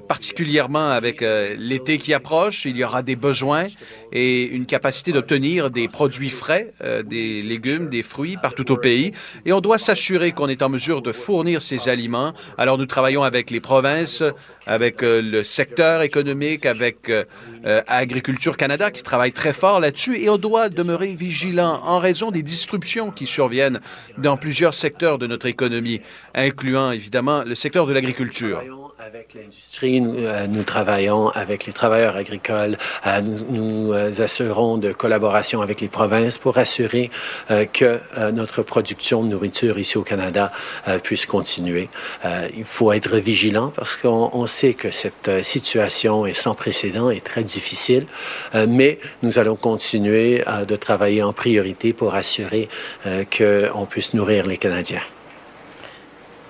particulièrement avec euh, l'été qui approche, il y aura des besoins et une capacité d'obtenir des produits frais, euh, des légumes, des fruits partout au pays. Et on doit s'assurer qu'on est en mesure de fournir ces aliments. Alors nous travaillons avec les provinces, avec euh, le secteur économique, avec euh, euh, Agriculture Canada qui travaille très fort là-dessus et on doit demeurer vigilant en raison des disruptions qui surviennent dans plusieurs secteurs de notre économie, incluant évidemment le secteur de l'agriculture. Avec l'industrie, nous, euh, nous travaillons avec les travailleurs agricoles. Euh, nous nous euh, assurons de collaboration avec les provinces pour assurer que notre production de nourriture ici au Canada puisse continuer. Il faut être vigilant parce qu'on on sait que cette situation est sans précédent et très difficile, mais nous allons continuer de travailler en priorité pour assurer qu'on puisse nourrir les Canadiens.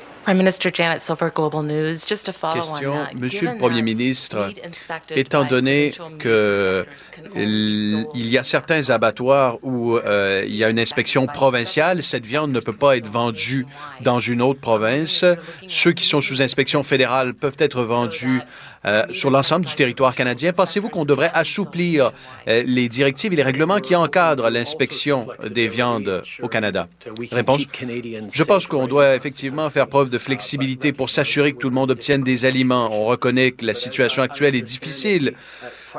Prime Minister Janet Silver, Global News. Just to follow Question, Monsieur le Premier ministre, étant donné provincial meat que inspectors can only be il y a certains abattoirs où euh, il y a une inspection provinciale, cette viande ne peut pas être vendue dans une autre province. Ceux qui sont sous inspection fédérale peuvent être vendus euh, sur l'ensemble du territoire canadien. Pensez-vous qu'on devrait assouplir euh, les directives et les règlements qui encadrent l'inspection des viandes au Canada? Réponse. Je pense qu'on doit effectivement faire preuve de flexibilité pour s'assurer que tout le monde obtienne des aliments. On reconnaît que la situation actuelle est difficile,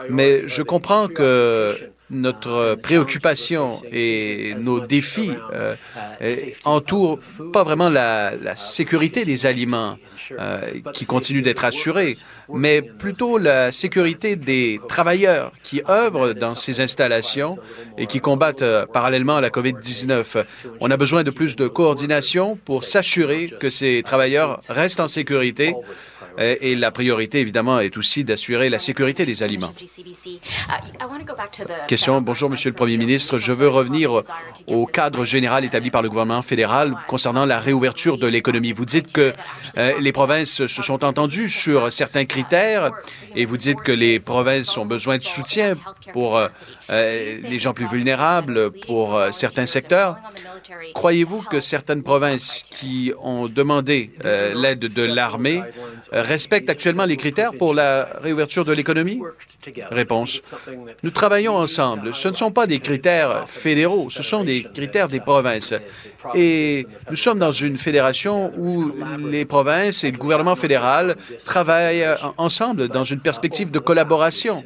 mais je comprends que notre préoccupation et nos défis euh, euh, entourent pas vraiment la, sécurité des aliments euh, qui continuent d'être assurés, mais plutôt la sécurité des travailleurs qui œuvrent dans ces installations et qui combattent euh, parallèlement à la COVID-19. On a besoin de plus de coordination pour s'assurer que ces travailleurs restent en sécurité. Euh, Et la priorité, évidemment, est aussi d'assurer la sécurité des aliments. Question. Bonjour, Monsieur le Premier ministre. Je veux revenir au cadre général établi par le gouvernement fédéral concernant la réouverture de l'économie. Vous dites que euh, les provinces se sont entendues sur certains critères et vous dites que les provinces ont besoin de soutien pour euh, euh, les gens plus vulnérables, pour euh, certains secteurs. Croyez-vous que certaines provinces qui ont demandé euh, l'aide de l'armée respectent actuellement les critères pour la réouverture de l'économie? Réponse. Nous travaillons ensemble. Ce ne sont pas des critères fédéraux, ce sont des critères des provinces. Et nous sommes dans une fédération où les provinces et le gouvernement fédéral travaillent en- ensemble dans une perspective de collaboration.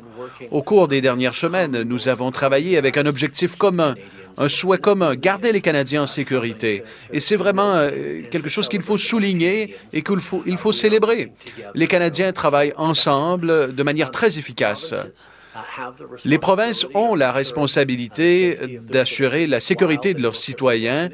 Au cours des dernières semaines, nous avons travaillé avec un objectif commun, un souhait commun, garder les Canadiens en sécurité. Et c'est vraiment euh, quelque chose qu'il faut souligner et qu'il faut, célébrer. Les Canadiens travaillent ensemble de manière très efficace. Les provinces ont la responsabilité d'assurer la sécurité de leurs citoyens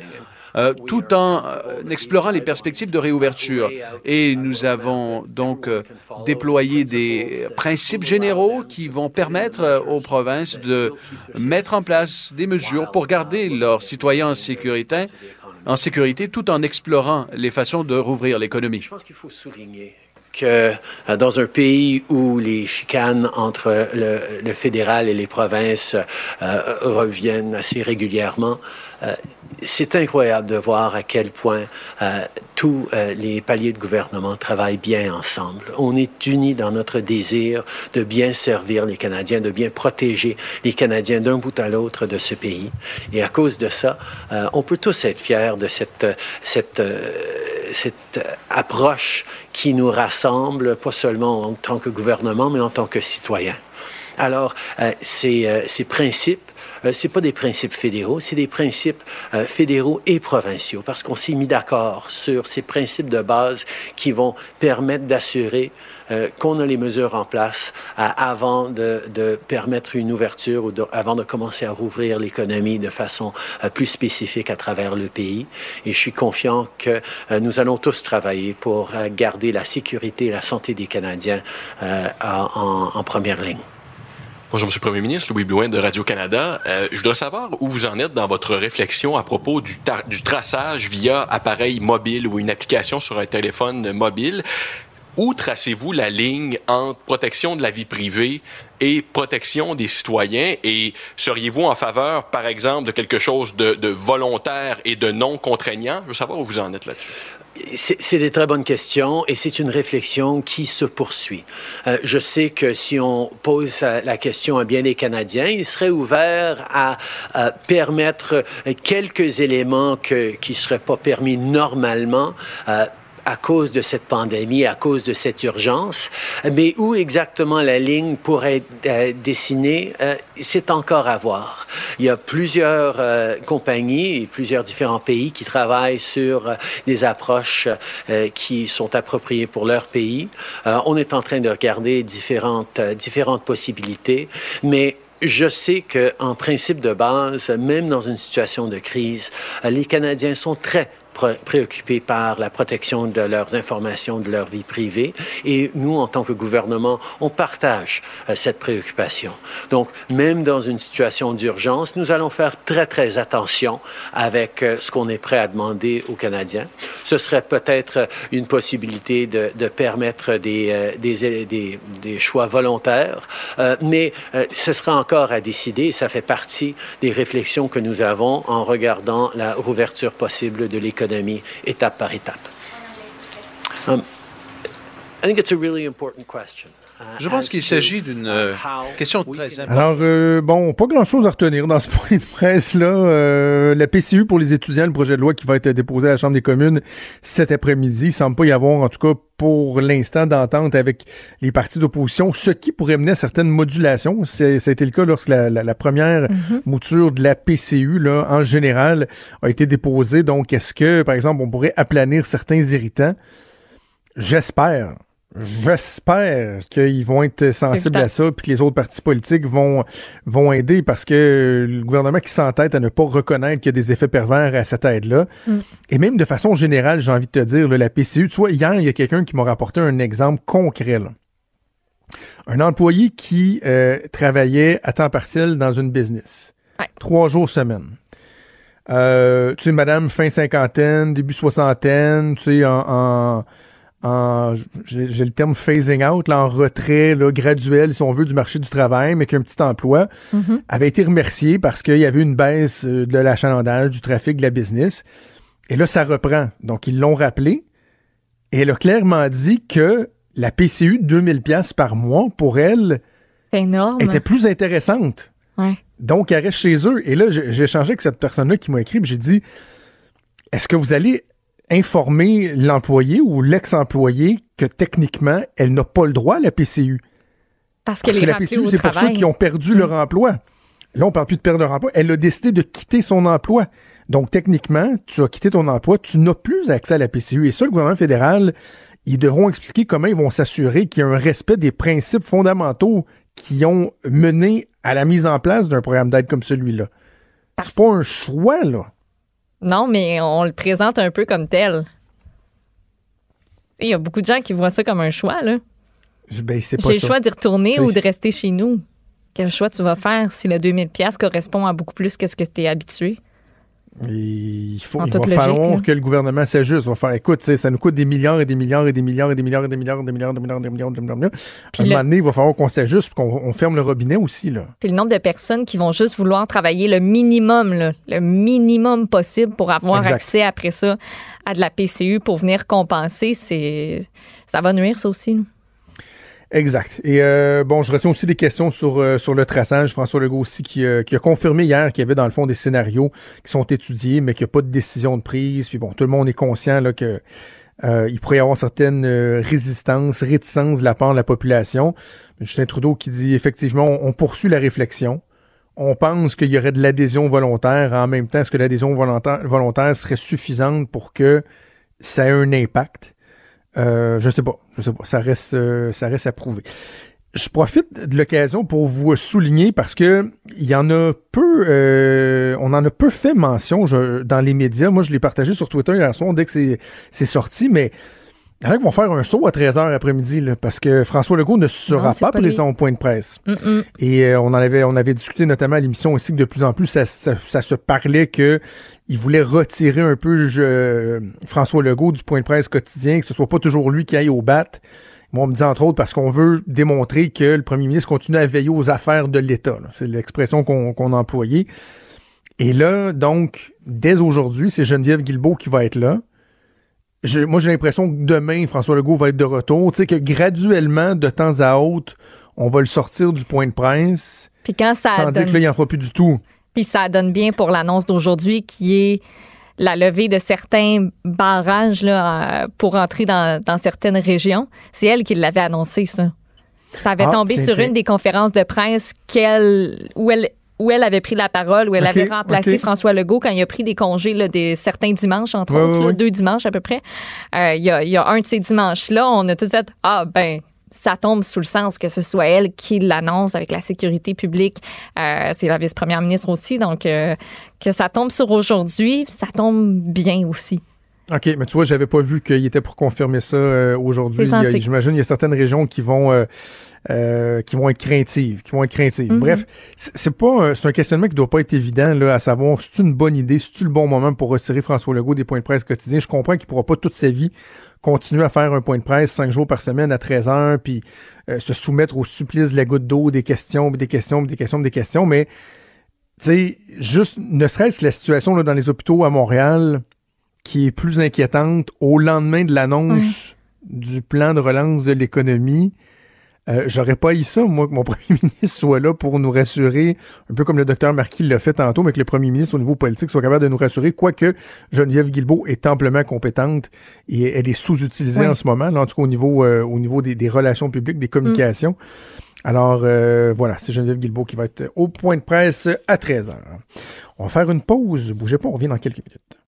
euh, tout en euh, explorant les perspectives de réouverture. Et nous avons donc euh, déployé des principes généraux qui vont permettre aux provinces de mettre en place des mesures pour garder leurs citoyens en sécurité, en sécurité tout en explorant les façons de rouvrir l'économie. Je pense qu'il faut souligner que dans un pays où les chicanes entre le, fédéral et les provinces reviennent assez régulièrement, euh, c'est incroyable de voir à quel point euh, tous euh, les paliers de gouvernement travaillent bien ensemble. On est unis dans notre désir de bien servir les Canadiens, de bien protéger les Canadiens d'un bout à l'autre de ce pays. Et à cause de ça, on peut tous être fiers de cette, cette, cette approche qui nous rassemble, pas seulement en tant que gouvernement, mais en tant que citoyens. Alors, euh, ces, euh, ces principes euh, c'est pas des principes fédéraux, c'est des principes euh, fédéraux et provinciaux, parce qu'on s'est mis d'accord sur ces principes de base qui vont permettre d'assurer euh, qu'on a les mesures en place avant de, de, permettre une ouverture ou de, avant de commencer à rouvrir l'économie de façon plus spécifique à travers le pays. Et je suis confiant que nous allons tous travailler pour garder la sécurité et la santé des Canadiens en, en première ligne. Bonjour, M. le Premier ministre, Louis Blouin de Radio-Canada. Euh, je voudrais savoir où vous en êtes dans votre réflexion à propos du, du traçage via appareil mobile ou une application sur un téléphone mobile. Où tracez-vous la ligne entre protection de la vie privée et protection des citoyens? Et seriez-vous en faveur, par exemple, de quelque chose de, de volontaire et de non contraignant? Je veux savoir où vous en êtes là-dessus. C'est des très bonnes questions et c'est une réflexion qui se poursuit. Euh, je sais que si on pose la question à bien des Canadiens, ils seraient ouverts à, permettre quelques éléments que, qui ne seraient pas permis normalement. Euh, à cause de cette pandémie, à cause de cette urgence. Mais où exactement la ligne pourrait être euh, dessinée, euh, c'est encore à voir. Il y a plusieurs euh, compagnies et plusieurs différents pays qui travaillent sur des approches qui sont appropriées pour leur pays. On est en train de regarder différentes, différentes possibilités, mais je sais qu'en principe de base, même dans une situation de crise, les Canadiens sont très préoccupés par la protection de leurs informations, de leur vie privée. Et nous, en tant que gouvernement, on partage euh, cette préoccupation. Donc, même dans une situation d'urgence, nous allons faire très, très attention avec euh, ce qu'on est prêt à demander aux Canadiens. Ce serait peut-être une possibilité de, permettre des, euh, des, choix volontaires, mais ce sera encore à décider. Ça fait partie des réflexions que nous avons en regardant la rouverture possible de l'économie étape par étape. Um, I think it's a really important question. Je pense qu'il s'agit d'une euh, question très importante. Alors, euh, bon, pas grand-chose à retenir dans ce point de presse-là. Euh, la PCU pour les étudiants, le projet de loi qui va être déposé à la Chambre des communes cet après-midi, il semble pas y avoir, en tout cas pour l'instant, d'entente avec les partis d'opposition, ce qui pourrait mener à certaines modulations. Ça a été le cas lorsque la, la, la première mm-hmm. mouture de la PCU, là, en général, a été déposée. Donc, est-ce que, par exemple, on pourrait aplanir certains irritants? J'espère. J'espère qu'ils vont être sensibles à ça, puis que les autres partis politiques vont, vont aider parce que le gouvernement qui s'entête à ne pas reconnaître qu'il y a des effets pervers à cette aide-là. Mm. Et même de façon générale, j'ai envie de te dire, là, la PCU, tu vois, hier, il y a quelqu'un qui m'a rapporté un exemple concret. Là. Un employé qui euh, travaillait à temps partiel dans une business. Ouais. Trois jours semaine. Euh, tu sais, madame fin cinquantaine, début soixantaine, tu sais, en, en en j'ai le terme phasing out, là, en retrait là, graduel, si on veut, du marché du travail, mais qu'un petit emploi, mm -hmm. avait été remercié parce qu'il y avait une baisse de l'achalandage, du trafic, de la business. Et là, ça reprend. Donc, ils l'ont rappelé. Et elle a clairement dit que la PCU de 2000 pièces par mois, pour elle, énorme. était plus intéressante. Ouais. Donc, elle reste chez eux. Et là, j'ai échangé avec cette personne-là qui m'a écrit, j'ai dit, est-ce que vous allez informer l'employé ou l'ex-employé que techniquement, elle n'a pas le droit à la PCU. Parce, Parce que la PCU, c'est pour ceux qui ont perdu mmh. leur emploi. Là, on parle plus de perdre leur emploi. Elle a décidé de quitter son emploi. Donc, techniquement, tu as quitté ton emploi, tu n'as plus accès à la PCU. Et ça, le gouvernement fédéral, ils devront expliquer comment ils vont s'assurer qu'il y a un respect des principes fondamentaux qui ont mené à la mise en place d'un programme d'aide comme celui-là. C'est pas un choix, là. Non, mais on le présente un peu comme tel. Il y a beaucoup de gens qui voient ça comme un choix, là. Ben, J'ai le choix d'y retourner ou de rester chez nous. Quel choix tu vas faire si le 2000 pièces correspond à beaucoup plus que ce que tu es habitué? Il faut, il va logique, falloir là. que le gouvernement s'ajuste. Il va faire, écoute, ça nous coûte des milliards et des milliards et des milliards et des milliards et des milliards et des milliards et des milliards et des milliards. Et des milliards, des milliards. À un le... moment donné, il va falloir qu'on s'ajuste, qu'on ferme le robinet aussi. Là. Puis le nombre de personnes qui vont juste vouloir travailler le minimum, le minimum possible pour avoir accès après ça à de la PCU pour venir compenser, c'est ça va nuire ça aussi. Exact. Et euh, bon, je retiens aussi des questions sur, euh, sur le traçage. François Legault aussi qui, euh, qui a confirmé hier qu'il y avait dans le fond des scénarios qui sont étudiés, mais qu'il n'y a pas de décision de prise. Puis bon, tout le monde est conscient là, que Euh, il pourrait y avoir certaines résistances, réticences de la part de la population. Justin Trudeau qui dit effectivement, on, poursuit la réflexion. On pense qu'il y aurait de l'adhésion volontaire. En même temps, est-ce que l'adhésion volontaire serait suffisante pour que ça ait un impact? Euh, je sais pas. Je sais pas. Ça reste, euh, ça reste à prouver. Je profite de l'occasion pour vous souligner parce que il y en a peu, euh, on en a peu fait mention dans les médias. Moi, je l'ai partagé sur Twitter hier soir dès que c'est sorti, mais il y en a qui vont faire un saut à 13h après-midi parce que François Legault ne sera pas, présent au point de presse. Et euh, on en avait on avait discuté notamment à l'émission aussi que de plus en plus ça, se parlait que il voulait retirer un peu François Legault du point de presse quotidien, que ce soit pas toujours lui qui aille au bat. Moi, on me dit entre autres parce qu'on veut démontrer que le premier ministre continue à veiller aux affaires de l'État. C'est l'expression qu'on a employée. Et là, donc, dès aujourd'hui, c'est Geneviève Guilbeault qui va être là. moi, j'ai l'impression que demain, François Legault va être de retour. Tu sais, que graduellement, de temps à autre, on va le sortir du point de presse. Puis quand ça sans dire que là, il n'en fera plus du tout. Puis ça donne bien pour l'annonce d'aujourd'hui qui est la levée de certains barrages là, euh, pour entrer dans, certaines régions. C'est elle qui l'avait annoncé, ça. Ça avait ah, tombé sur une des conférences de presse qu'elle, où elle où elle avait pris la parole, où elle avait remplacé François Legault quand il a pris des congés là, des certains dimanches, entre autres, deux dimanches à peu près. Euh, il y, a, y, a, un de ces dimanches-là, on a tout fait Ah, ben, ça tombe sous le sens que ce soit elle qui l'annonce avec la sécurité publique. Euh, c'est la vice-première ministre aussi. Donc, euh, que ça tombe sur aujourd'hui, ça tombe bien aussi. OK, mais tu vois, j'avais pas vu qu'il était pour confirmer ça euh, aujourd'hui. J'imagine qu'il y a certaines régions qui vont qui vont être craintives, qui vont être craintives. Mm-hmm. Bref, c'est pas c'est un questionnement qui doit pas être évident là, à savoir c'est une bonne idée, c'est le bon moment pour retirer François Legault des points de presse quotidiens? Je comprends qu'il pourra pas toute sa vie continuer à faire un point de presse cinq jours par semaine à 13 heures, puis euh, se soumettre au supplice de la goutte d'eau, des questions, des questions, des questions, des questions, mais tu sais, juste, ne serait-ce que la situation là, dans les hôpitaux à Montréal qui est plus inquiétante au lendemain de l'annonce du plan de relance de l'économie, euh, j'aurais pas eu ça, moi, que mon premier ministre soit là pour nous rassurer, un peu comme le docteur Marquis l'a fait tantôt, mais que le premier ministre au niveau politique soit capable de nous rassurer, quoique Geneviève Guilbeault est amplement compétente et elle est sous-utilisée en ce moment, là, en tout cas au niveau, euh, au niveau des, relations publiques, des communications. Alors euh, voilà, c'est Geneviève Guilbeault qui va être au point de presse à 13h. On va faire une pause. Bougez pas, on revient dans quelques minutes.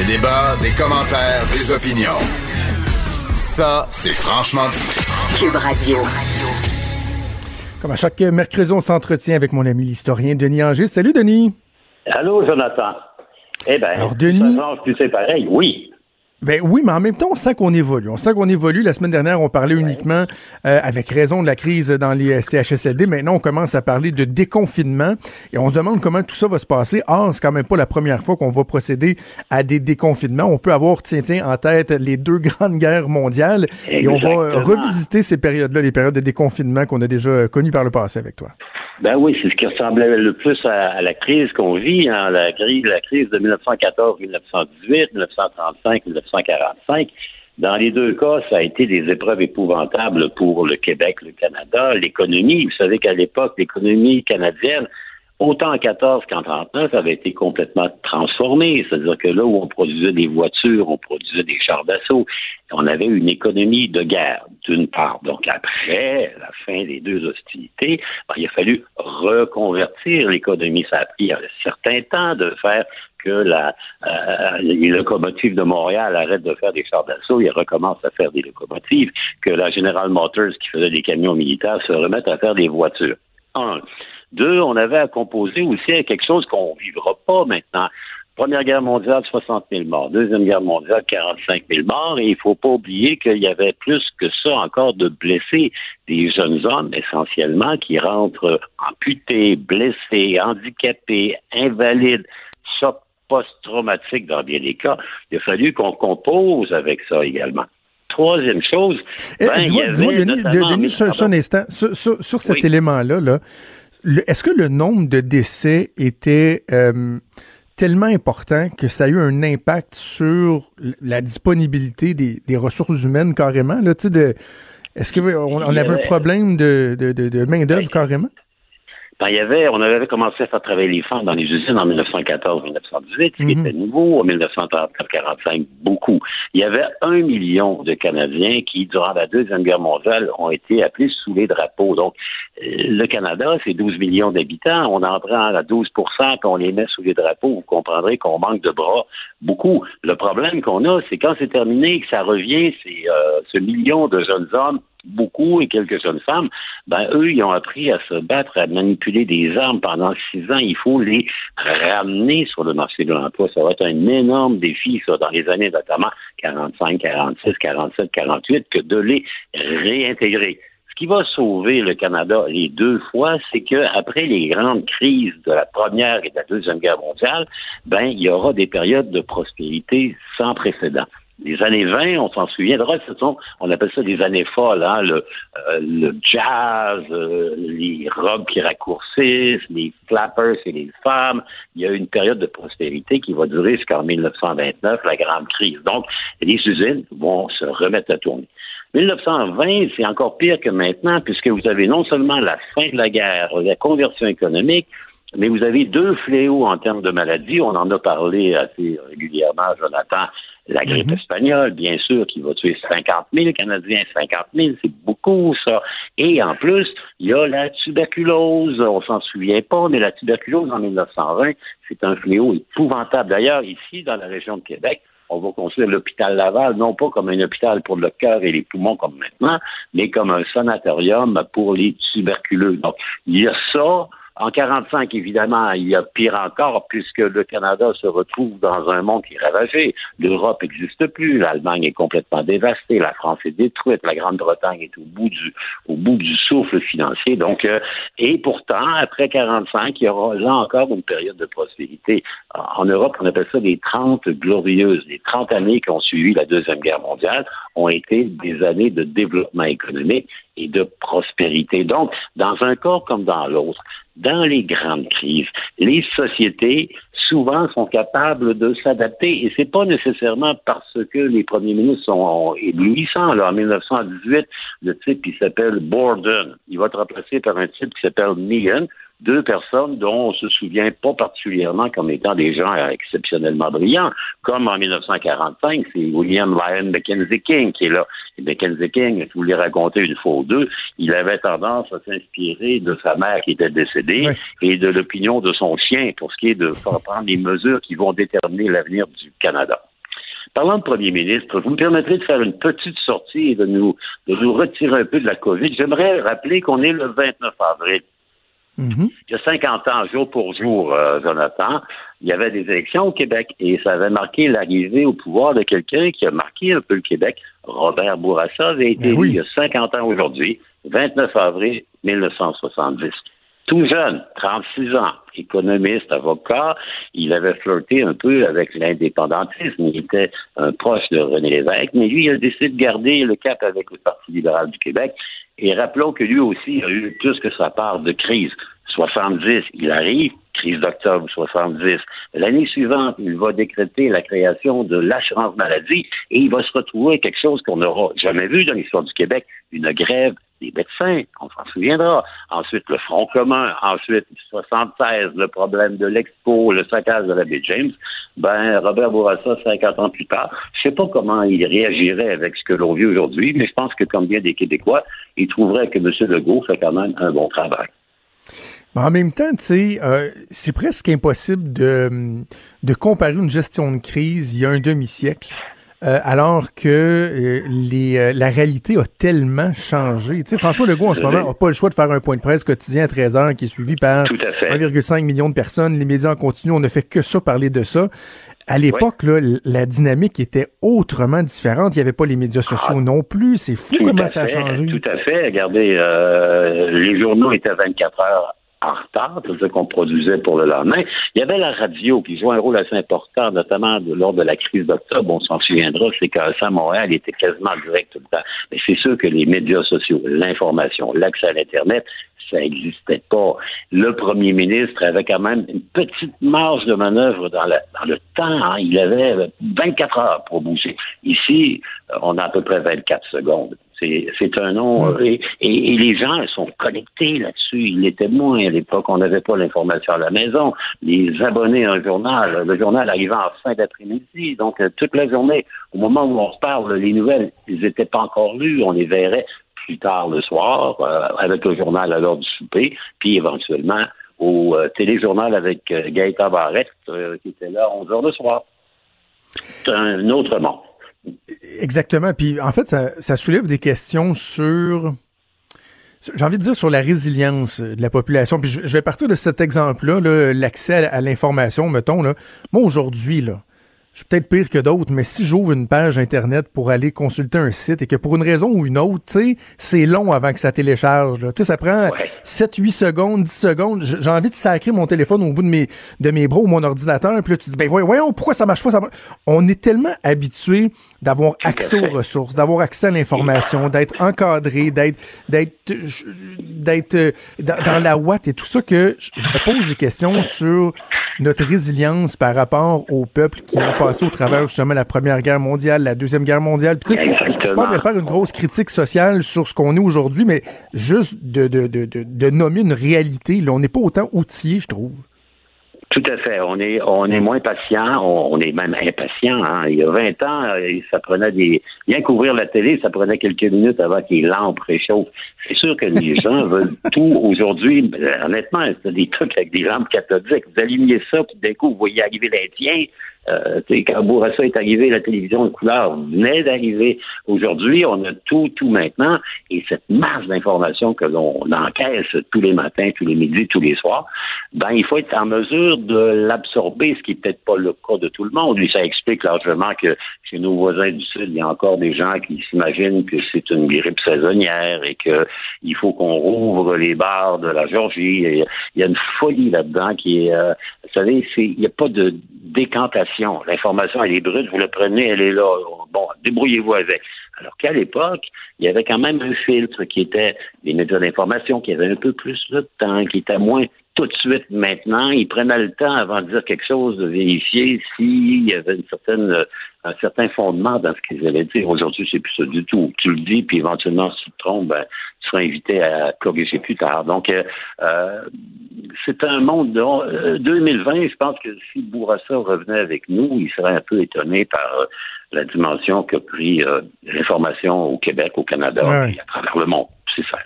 Des débats, des commentaires, des opinions. Ça, c'est franchement dit. Cube Radio. Comme à chaque mercredi, on s'entretient avec mon ami l'historien Denis Anger. Salut, Denis. Allô, Jonathan. Eh bien, Alors, Denis. tu sais pareil, oui. Ben oui, mais en même temps, on sent qu'on évolue. On sent qu'on évolue. La semaine dernière, on parlait uniquement, euh, avec raison, de la crise dans les CHSLD. Maintenant, on commence à parler de déconfinement et on se demande comment tout ça va se passer. Or, c'est quand même pas la première fois qu'on va procéder à des déconfinements. On peut avoir, tiens, tiens, en tête les deux grandes guerres mondiales et on va revisiter ces périodes-là, les périodes de déconfinement qu'on a déjà connues par le passé avec toi. Ben oui, c'est ce qui ressemblait le plus à, la crise qu'on vit, hein, la, crise, la crise de 1914-1918, 1935-1945. Dans les deux cas, ça a été des épreuves épouvantables pour le Québec, le Canada, l'économie. Vous savez qu'à l'époque, l'économie canadienne autant en 14 qu'en 39, ça avait été complètement transformé. C'est-à-dire que là où on produisait des voitures, on produisait des chars d'assaut, on avait une économie de guerre, d'une part. Donc après la fin des deux hostilités, ben, il a fallu reconvertir l'économie. Ça a pris un certain temps de faire que la, euh, les locomotives de Montréal arrêtent de faire des chars d'assaut et recommencent à faire des locomotives, que la General Motors, qui faisait des camions militaires, se remette à faire des voitures. Un. Deux, on avait à composer aussi à quelque chose qu'on ne vivra pas maintenant. Première guerre mondiale, 60 000 morts. Deuxième guerre mondiale, 45 000 morts. Et il ne faut pas oublier qu'il y avait plus que ça encore de blessés. Des jeunes hommes, essentiellement, qui rentrent amputés, blessés, handicapés, invalides. Ça, post-traumatique dans bien des cas. Il a fallu qu'on compose avec ça également. Troisième chose, Eh, ben, il y dis-moi, avait dis-moi, Denis, notamment- de- Denis, sur, sur un instant, sur, sur- sur cet Oui. élément-là, là, est-ce que le nombre de décès était euh, tellement important que ça a eu un impact sur la disponibilité des, des ressources humaines carrément? Là, tu sais, de, est-ce qu'on on avait un problème de, de, de, de main-d'œuvre carrément? Ben, il y avait, on avait commencé à faire travailler les femmes dans les usines en 1914-1918, ce qui Mhm. était nouveau. En 1939-45, beaucoup. Il y avait un million de Canadiens qui, durant la Deuxième Guerre mondiale, ont été appelés sous les drapeaux. Donc, euh, le Canada, c'est 12 millions d'habitants. On en prend à 12 puis on les met sous les drapeaux. Vous comprendrez qu'on manque de bras beaucoup. Le problème qu'on a, c'est quand c'est terminé, que ça revient, c'est euh, ce million de jeunes hommes beaucoup et quelques jeunes femmes, ben eux, ils ont appris à se battre, à manipuler des armes pendant six ans. Il faut les ramener sur le marché de l'emploi. Ça va être un énorme défi, ça, dans les années notamment 45, 46, 47, 48, que de les réintégrer. Ce qui va sauver le Canada les deux fois, c'est que après les grandes crises de la première et de la deuxième guerre mondiale, ben il y aura des périodes de prospérité sans précédent. Les années 20, on s'en souviendra, ce sont, on appelle ça des années folles, hein, le, euh, le jazz, euh, les robes qui raccourcissent, les flappers et les femmes. Il y a une période de prospérité qui va durer jusqu'en 1929, la grande crise. Donc, les usines vont se remettre à tourner. 1920, c'est encore pire que maintenant, puisque vous avez non seulement la fin de la guerre, la conversion économique, mais vous avez deux fléaux en termes de maladies. On en a parlé assez régulièrement, Jonathan. La grippe espagnole, bien sûr, qui va tuer 50 000 Canadiens. 50 000, c'est beaucoup, ça. Et en plus, il y a la tuberculose. On s'en souvient pas, mais la tuberculose en 1920, c'est un fléau épouvantable. D'ailleurs, ici, dans la région de Québec, on va construire l'hôpital Laval, non pas comme un hôpital pour le cœur et les poumons comme maintenant, mais comme un sanatorium pour les tuberculeux. Donc, il y a ça. En 45, évidemment, il y a pire encore, puisque le Canada se retrouve dans un monde qui est ravagé. L'Europe n'existe plus, l'Allemagne est complètement dévastée, la France est détruite, la Grande-Bretagne est au bout du, souffle financier. Donc, euh, et pourtant, après 45, il y aura là encore une période de prospérité. En Europe, on appelle ça des 30 glorieuses. Les 30 années qui ont suivi la Deuxième Guerre mondiale ont été des années de développement économique et de prospérité. Donc, dans un cas comme dans l'autre, dans les grandes crises, les sociétés souvent sont capables de s'adapter et c'est pas nécessairement parce que les premiers ministres sont éblouissants. En 1918, le type qui s'appelle Borden, il va être remplacé par un type qui s'appelle Meehan, deux personnes dont on se souvient pas particulièrement comme étant des gens exceptionnellement brillants, comme en 1945, c'est William Lyon Mackenzie King qui est là. Et Mackenzie King, je vous l'ai raconté une fois ou deux, il avait tendance à s'inspirer de sa mère qui était décédée et de l'opinion de son chien pour ce qui est de prendre les mesures qui vont déterminer l'avenir du Canada. Parlant de premier ministre, vous me permettrez de faire une petite sortie et de nous, de nous retirer un peu de la COVID. J'aimerais rappeler qu'on est le 29 avril. Il y a 50 ans, jour pour jour, euh, Jonathan, il y avait des élections au Québec et ça avait marqué l'arrivée au pouvoir de quelqu'un qui a marqué un peu le Québec. Robert Bourassa avait été élu il y a 50 ans aujourd'hui, 29 avril 1970. Tout jeune, 36 ans, économiste, avocat, il avait flirté un peu avec l'indépendantisme. Il était un proche de René Lévesque, mais lui, il a décidé de garder le cap avec le Parti libéral du Québec. Et rappelons que lui aussi a eu plus que sa part de crise. 70, il arrive, crise d'octobre 70. L'année suivante, il va décréter la création de l'assurance maladie et il va se retrouver quelque chose qu'on n'aura jamais vu dans l'histoire du Québec, une grève des médecins, on s'en souviendra. Ensuite, le Front commun. Ensuite, 76, le problème de l'Expo, le saccage de la James. Ben, Robert Bourassa, 50 ans plus tard, je sais pas comment il réagirait avec ce que l'on vit aujourd'hui, mais je pense que comme bien des Québécois, il trouverait que M. Legault fait quand même un bon travail. En même temps, tu sais, euh, c'est presque impossible de, de comparer une gestion de crise il y a un demi-siècle. Euh, alors que euh, les, euh, la réalité a tellement changé. Tu sais, François Legault, en ce moment, n'a pas le choix de faire un point de presse quotidien à 13 heures qui est suivi par 1,5 million de personnes. Les médias en continu, on ne fait que ça, parler de ça. À l'époque, là, la dynamique était autrement différente. Il n'y avait pas les médias sociaux non plus. C'est fou comment à ça a fait, changé. Tout à fait. Regardez, euh, les journaux étaient 24 heures en retard, c'est-à-dire qu'on produisait pour le lendemain. Il y avait la radio qui jouait un rôle assez important, notamment lors de la crise d'octobre. On s'en souviendra, c'est qu'à Montréal était quasiment direct tout le temps. Mais c'est sûr que les médias sociaux, l'information, l'accès à l'Internet, ça n'existait pas. Le premier ministre avait quand même une petite marge de manœuvre dans, le temps. Hein. Il avait 24 heures pour bouger. Ici, on a à peu près 24 secondes. C'est un nom. Et, les gens sont connectés là-dessus. Ils l'étaient moins à l'époque. On n'avait pas l'information à la maison. Les abonnés à un journal, le journal arrivait en fin d'après-midi. Donc, euh, toute la journée, au moment où on se parle, les nouvelles, ils n'étaient pas encore lues. On les verrait plus tard le soir euh, avec le journal à l'heure du souper, puis éventuellement au euh, téléjournal avec Gaëtan Barrette qui était là à 11 heures le soir. C'est un autre monde. Exactement. Puis en fait, ça, soulève des questions sur j'ai envie de dire sur la résilience de la population. Puis je, vais partir de cet exemple-là, l'accès à, l'information, mettons. Là. Moi, aujourd'hui, là, je suis peut-être pire que d'autres, mais si j'ouvre une page Internet pour aller consulter un site et que pour une raison ou une autre, tu sais, c'est long avant que ça télécharge. Tu sais, ça prend 7, 8 secondes, 10 secondes. J'ai envie de sacrer mon téléphone au bout de mes, de mes bras ou mon ordinateur. Puis là, tu dis, ben voyons, pourquoi ça marche pas? Ça On est tellement habitué d'avoir accès aux ressources, d'avoir accès à l'information, d'être encadré, d'être d'être d'être euh, dans, la ouate et tout ça que je me pose des questions sur notre résilience par rapport aux peuples qui ont passé au travers justement la Première Guerre mondiale, la Deuxième Guerre mondiale. Puis, tu sais, je pense faire une grosse critique sociale sur ce qu'on est aujourd'hui, mais juste de, de, de, de, nommer une réalité, là, on n'est pas autant outillé, je trouve. Tout à fait. On est, on est moins patient. On, est même impatient. Hein. Il y a 20 ans, euh, ça prenait des. Bien qu'ouvrir la télé, ça prenait quelques minutes avant que les lampes réchauffent. C'est sûr que les gens veulent tout aujourd'hui. Ben, honnêtement, c'est des trucs avec des lampes cathodiques. Vous alignez ça, puis d'un coup, vous voyez arriver l'Indien. Euh, quand Bourassa est arrivé, la télévision de couleur venait d'arriver. Aujourd'hui, on a tout, tout maintenant, et cette masse d'informations que l'on encaisse tous les matins, tous les midis, tous les soirs, ben il faut être en mesure de l'absorber, ce qui n'est peut-être pas le cas de tout le monde. Lui, ça explique largement que chez nos voisins du Sud, il y a encore des gens qui s'imaginent que c'est une grippe saisonnière et qu'il faut qu'on rouvre les bars de la Georgie. il y a une folie là-dedans qui est, euh, vous savez, il n'y a pas de décantation. L'information, elle est brute, vous la prenez, elle est là. Bon, débrouillez-vous avec. Alors qu'à l'époque, il y avait quand même un filtre qui était les médias d'information, qui avaient un peu plus de temps, qui était moins tout de suite maintenant. Ils prenaient le temps avant de dire quelque chose, de vérifier s'il y avait une certaine, un certain fondement dans ce qu'ils allaient dire. Aujourd'hui, c'est plus ça du tout. Tu le dis, puis éventuellement, si tu te trompes, ben, tu seras invité à corriger plus tard. Donc, euh, euh c'est un monde de 2020. Euh, je pense que si Bourassa revenait avec nous, il serait un peu étonné par euh, la dimension qu'a pris l'information au Québec, au Canada et à travers le monde. C'est ça.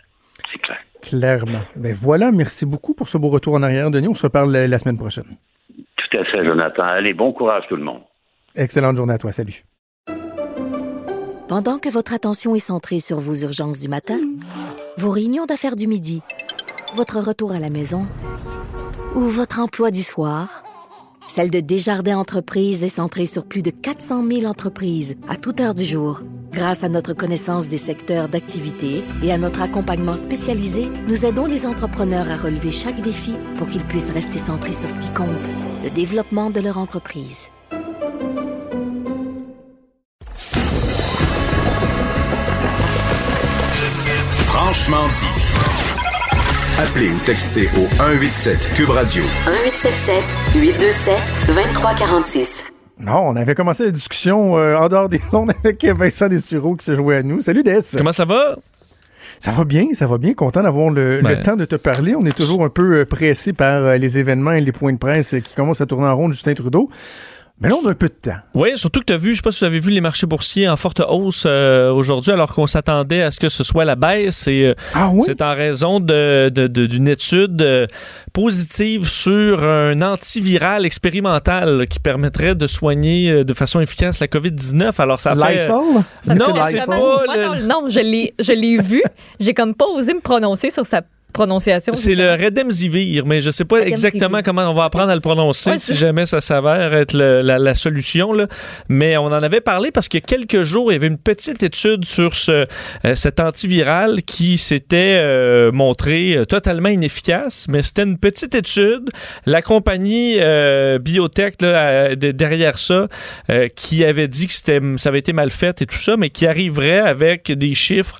C'est clair. Clairement. Ben voilà, merci beaucoup pour ce beau retour en arrière, Denis. On se reparle la semaine prochaine. Tout à fait, Jonathan. Allez, bon courage tout le monde. Excellente journée à toi. Salut. Pendant que votre attention est centrée sur vos urgences du matin, vos réunions d'affaires du midi, votre retour à la maison ou votre emploi du soir, celle de Desjardins Entreprises est centrée sur plus de 400 000 entreprises à toute heure du jour. Grâce à notre connaissance des secteurs d'activité et à notre accompagnement spécialisé, nous aidons les entrepreneurs à relever chaque défi pour qu'ils puissent rester centrés sur ce qui compte, le développement de leur entreprise. Franchement dit. Appelez ou textez au 187 Cube Radio. 1877 827 2346. Non, on avait commencé la discussion euh, en dehors des ondes avec Vincent Dessureau qui s'est joué à nous. Salut Des. Comment ça va? Ça va bien, ça va bien. Content d'avoir le, ben. temps de te parler. On est toujours un peu euh, pressé par euh, les événements et les points de presse qui commencent à tourner en rond Justin Trudeau. Mais là, on a un peu de temps. Oui, surtout que tu as vu, je ne sais pas si vous avez vu les marchés boursiers en forte hausse euh, aujourd'hui, alors qu'on s'attendait à ce que ce soit la baisse. Et, euh, ah oui? C'est en raison d'une de, de, étude euh, positive sur un antiviral expérimental qui permettrait de soigner de façon efficace la COVID-19. Alors, ça fait... Non, c'est pas... non, je l'ai vu. J'ai comme pas osé me prononcer sur sa prononciation. C'est le Redemzivir, mais je sais pas exactement comment on va apprendre à le prononcer Ouais, si jamais ça s'avère être le- la, la solution. Là. Mais on en avait parlé parce qu'il y a quelques jours, il y avait une petite étude sur ce, euh, cet antiviral qui s'était euh, montré euh, totalement inefficace, mais c'était une petite étude. La compagnie euh, biotech là, de- derrière ça, qui avait dit que ça avait été mal fait et tout ça, mais qui arriverait avec des chiffres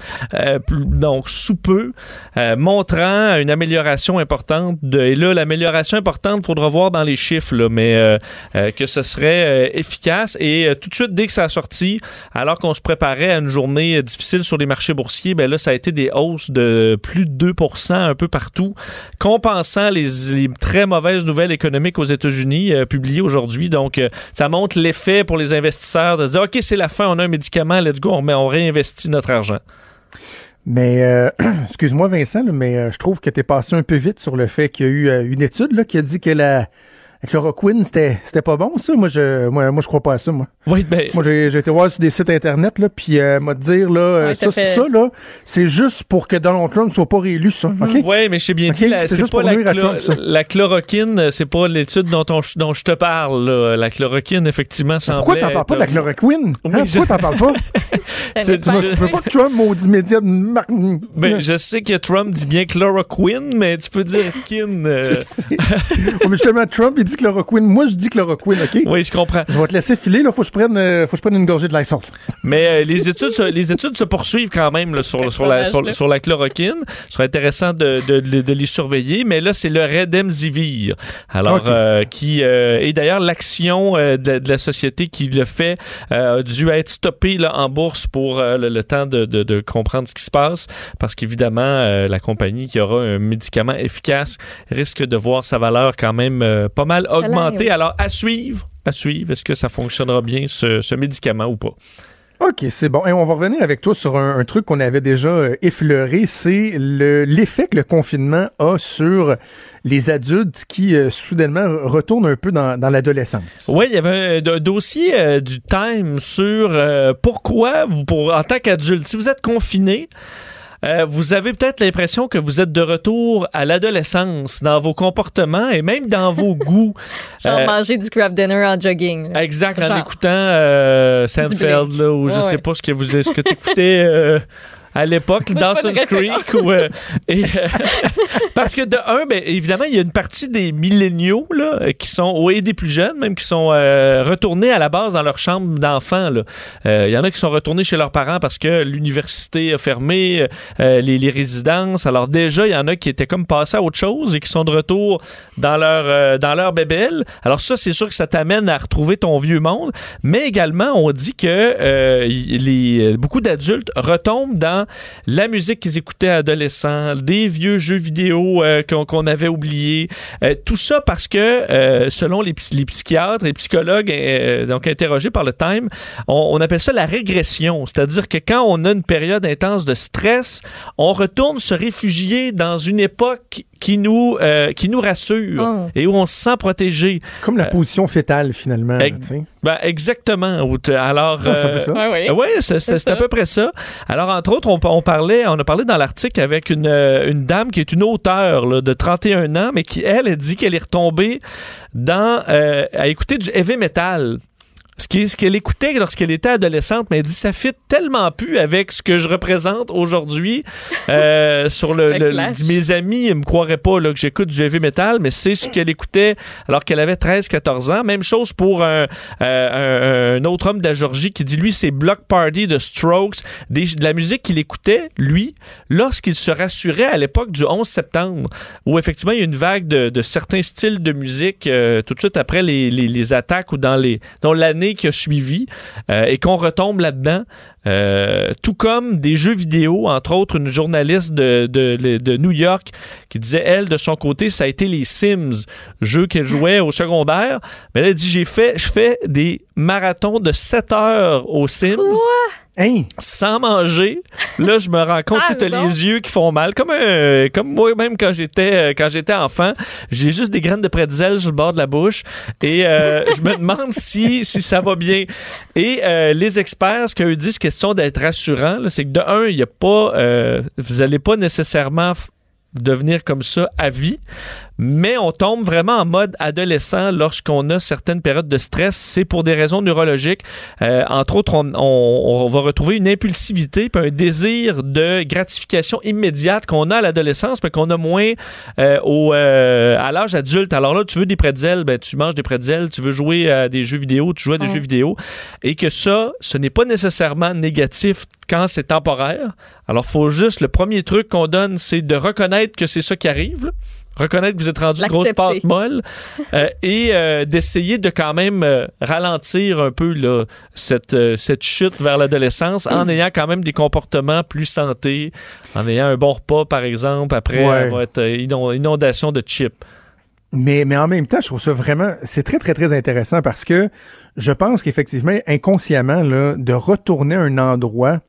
donc sous peu, euh, une amélioration importante. Et là, l'amélioration importante, il faudra voir dans les chiffres, là, mais euh, euh, que ce serait euh, efficace. Et tout de suite, dès que ça a sorti, alors qu'on se préparait à une journée difficile sur les marchés boursiers, ben là, ça a été des hausses de plus de 2 un peu partout, compensant les, très mauvaises nouvelles économiques aux États-Unis publiées aujourd'hui. Donc, ça montre l'effet pour les investisseurs de dire, OK, c'est la fin, on a un médicament, let's go, on, on réinvestit notre argent. Mais, euh, excuse-moi Vincent, mais euh, je trouve que tu passé un peu vite sur le fait qu'il y a eu euh, une étude là, qui a dit que la la chloroquine, c'était c'était pas bon, ça. Moi, je moi, moi, je crois pas à ça, moi. Oui, ben, Moi, j'ai j'ai été voir sur des sites Internet, là, puis euh, m'a dire, là, euh, Ouais, ça, fait- ça, là, c'est juste pour que Donald Trump soit pas réélu, ça, OK? Oui, mais je sais bien Ok, dit, la- c'est c'est juste pas pour la, chlo- Trump, ça. la chloroquine, euh, c'est pas l'étude dont, on- dont je te parle. là. La chloroquine, effectivement, semblait... Pourquoi t'en parles pas de la être- chloroquine? Hein? Je- Pourquoi t'en parles pas? C'est- tu, je- veux pas que Trump maudit média de mar- Ben, je sais que Trump dit bien chloroquine, mais tu peux dire kin. euh, Je sais. Ouais, mais justement, Trump, il dit chloroquine. Moi, je dis chloroquine, OK? Oui, je comprends. Je vais te laisser filer, là. Faut que je prenne, euh, faut que je prenne une gorgée de Lysol. Mais euh, les, études se, les études se poursuivent quand même là, sur, sur, la, sur, sur la chloroquine. Ce serait intéressant de, de- de- de les surveiller, mais là, c'est le Redemzivir. Alors, Ok. euh, qui et d'ailleurs, l'action de, la société qui le fait a dû être stoppée là, en bourse pour le, le temps de, comprendre ce qui se passe, parce qu'évidemment, la compagnie qui aura un médicament efficace risque de voir sa valeur quand même pas mal augmenter. oui. Alors, à suivre. À suivre, est-ce que ça fonctionnera bien, ce, ce médicament ou pas? OK, c'est bon. Et on va revenir avec toi sur un, un truc qu'on avait déjà euh, effleuré, c'est le- l'effet que le confinement a sur les adultes qui euh, soudainement retournent un peu dans, dans l'adolescence. Oui, il y avait un, un dossier euh, du Time sur euh, pourquoi, vous, pour, en tant qu'adulte, si vous êtes confiné, euh, vous avez peut-être l'impression que vous êtes de retour à l'adolescence dans vos comportements et même dans vos goûts. Genre Euh, manger du craft dinner en jogging. là. Exact, en écoutant euh, là, ou je Ouais, sais pas ce que vous ce que écoutais euh, à l'époque, Dawson's. Creek. ou, euh, et, euh, parce que de un, ben, évidemment, il y a une partie des milléniaux là, qui sont, et des plus jeunes même, qui sont euh, retournés à la base dans leur chambre. Euh, Il y en a qui sont retournés chez leurs parents parce que l'université a fermé, les, les résidences. Alors déjà, il y en a qui étaient comme passés à autre chose et qui sont de retour dans leur, dans leur bébelle. Alors ça, c'est sûr que ça t'amène à retrouver ton vieux monde. Mais également, on dit que les, beaucoup d'adultes retombent dans la musique qu'ils écoutaient adolescents, des vieux jeux vidéo euh, qu'on avait oubliés. Euh, tout ça parce que, euh, selon les, psy- les psychiatres et psychologues donc interrogés par le Time, on, on appelle ça la régression. C'est-à-dire que quand on a une période intense de stress, on retourne se réfugier dans une époque qui nous, euh, qui nous rassure Oh. et où on se sent protégé. Comme la Euh, position fétale, finalement. ex-. Ben, exactement. Alors, Ah, c'est un peu ça. Ouais, ouais. oui, c'est à peu près ça. Alors, entre autres, on, on parlait, on a parlé dans l'article avec une, euh, une dame qui est une auteure là, de 31 ans, mais qui, elle, a dit qu'elle est retombée dans, euh, à écouter du heavy metal. Ce qu'elle écoutait lorsqu'elle était adolescente, mais elle dit ça fit tellement plus avec ce que je représente aujourd'hui. Euh, sur le, Le mes amis ne me croiraient pas là, que j'écoute du heavy metal, mais c'est ce qu'elle écoutait alors qu'elle avait 13-14 ans. Même chose pour un, euh, un- un autre homme de la Georgie qui dit lui c'est Block Party de Strokes, des- de la musique qu'il écoutait lui lorsqu'il se rassurait à l'époque du 11 septembre, où effectivement il y a une vague de, de certains styles de musique euh, tout de suite après les, les- les attaques ou dans les dans l'année qui a suivi euh, et qu'on retombe là-dedans. Euh, tout comme des jeux vidéo, entre autres une journaliste de, de, New York qui disait, elle, de son côté, ça a été les Sims, jeu qu'elle jouait au secondaire. Mais elle a dit, j'ai fait, je fais des marathons de 7 heures aux Sims. Hein? Sans manger, là je me rends compte Ah, que t'as les yeux qui font mal, comme un- comme moi même quand j'étais euh, quand j'étais enfant, j'ai juste des graines de pretzel sur le bord de la bouche et euh, je me demande si si ça va bien. Et euh, les experts, ce qu'eux disent, question d'être rassurant, c'est que de un, il y a pas, euh, vous allez pas nécessairement devenir comme ça à vie. Mais on tombe vraiment en mode adolescent lorsqu'on a certaines périodes de stress. C'est pour des raisons neurologiques. Euh, entre autres, on, on- on va retrouver une impulsivité puis un désir de gratification immédiate qu'on a à l'adolescence, mais qu'on a moins euh, au, euh, à l'âge adulte. Alors là, tu veux des pretzels, ben, tu manges des pretzels. Tu veux jouer à des jeux vidéo, tu joues à des Ouais. jeux vidéo. Et que ça, ce n'est pas nécessairement négatif quand c'est temporaire. Alors, faut juste, le premier truc qu'on donne, c'est de reconnaître que c'est ça qui arrive. là. Reconnaître que vous êtes rendu une grosse pâte molle euh, et euh, d'essayer de quand même euh, ralentir un peu là, cette, euh, cette chute vers l'adolescence en ayant quand même des comportements plus santé, en ayant un bon repas, par exemple, après Ouais. avoir été euh, inon- inondation de chips. Mais, mais en même temps, je trouve ça vraiment, c'est très, très, très intéressant parce que je pense qu'effectivement, inconsciemment, là, de retourner à un endroit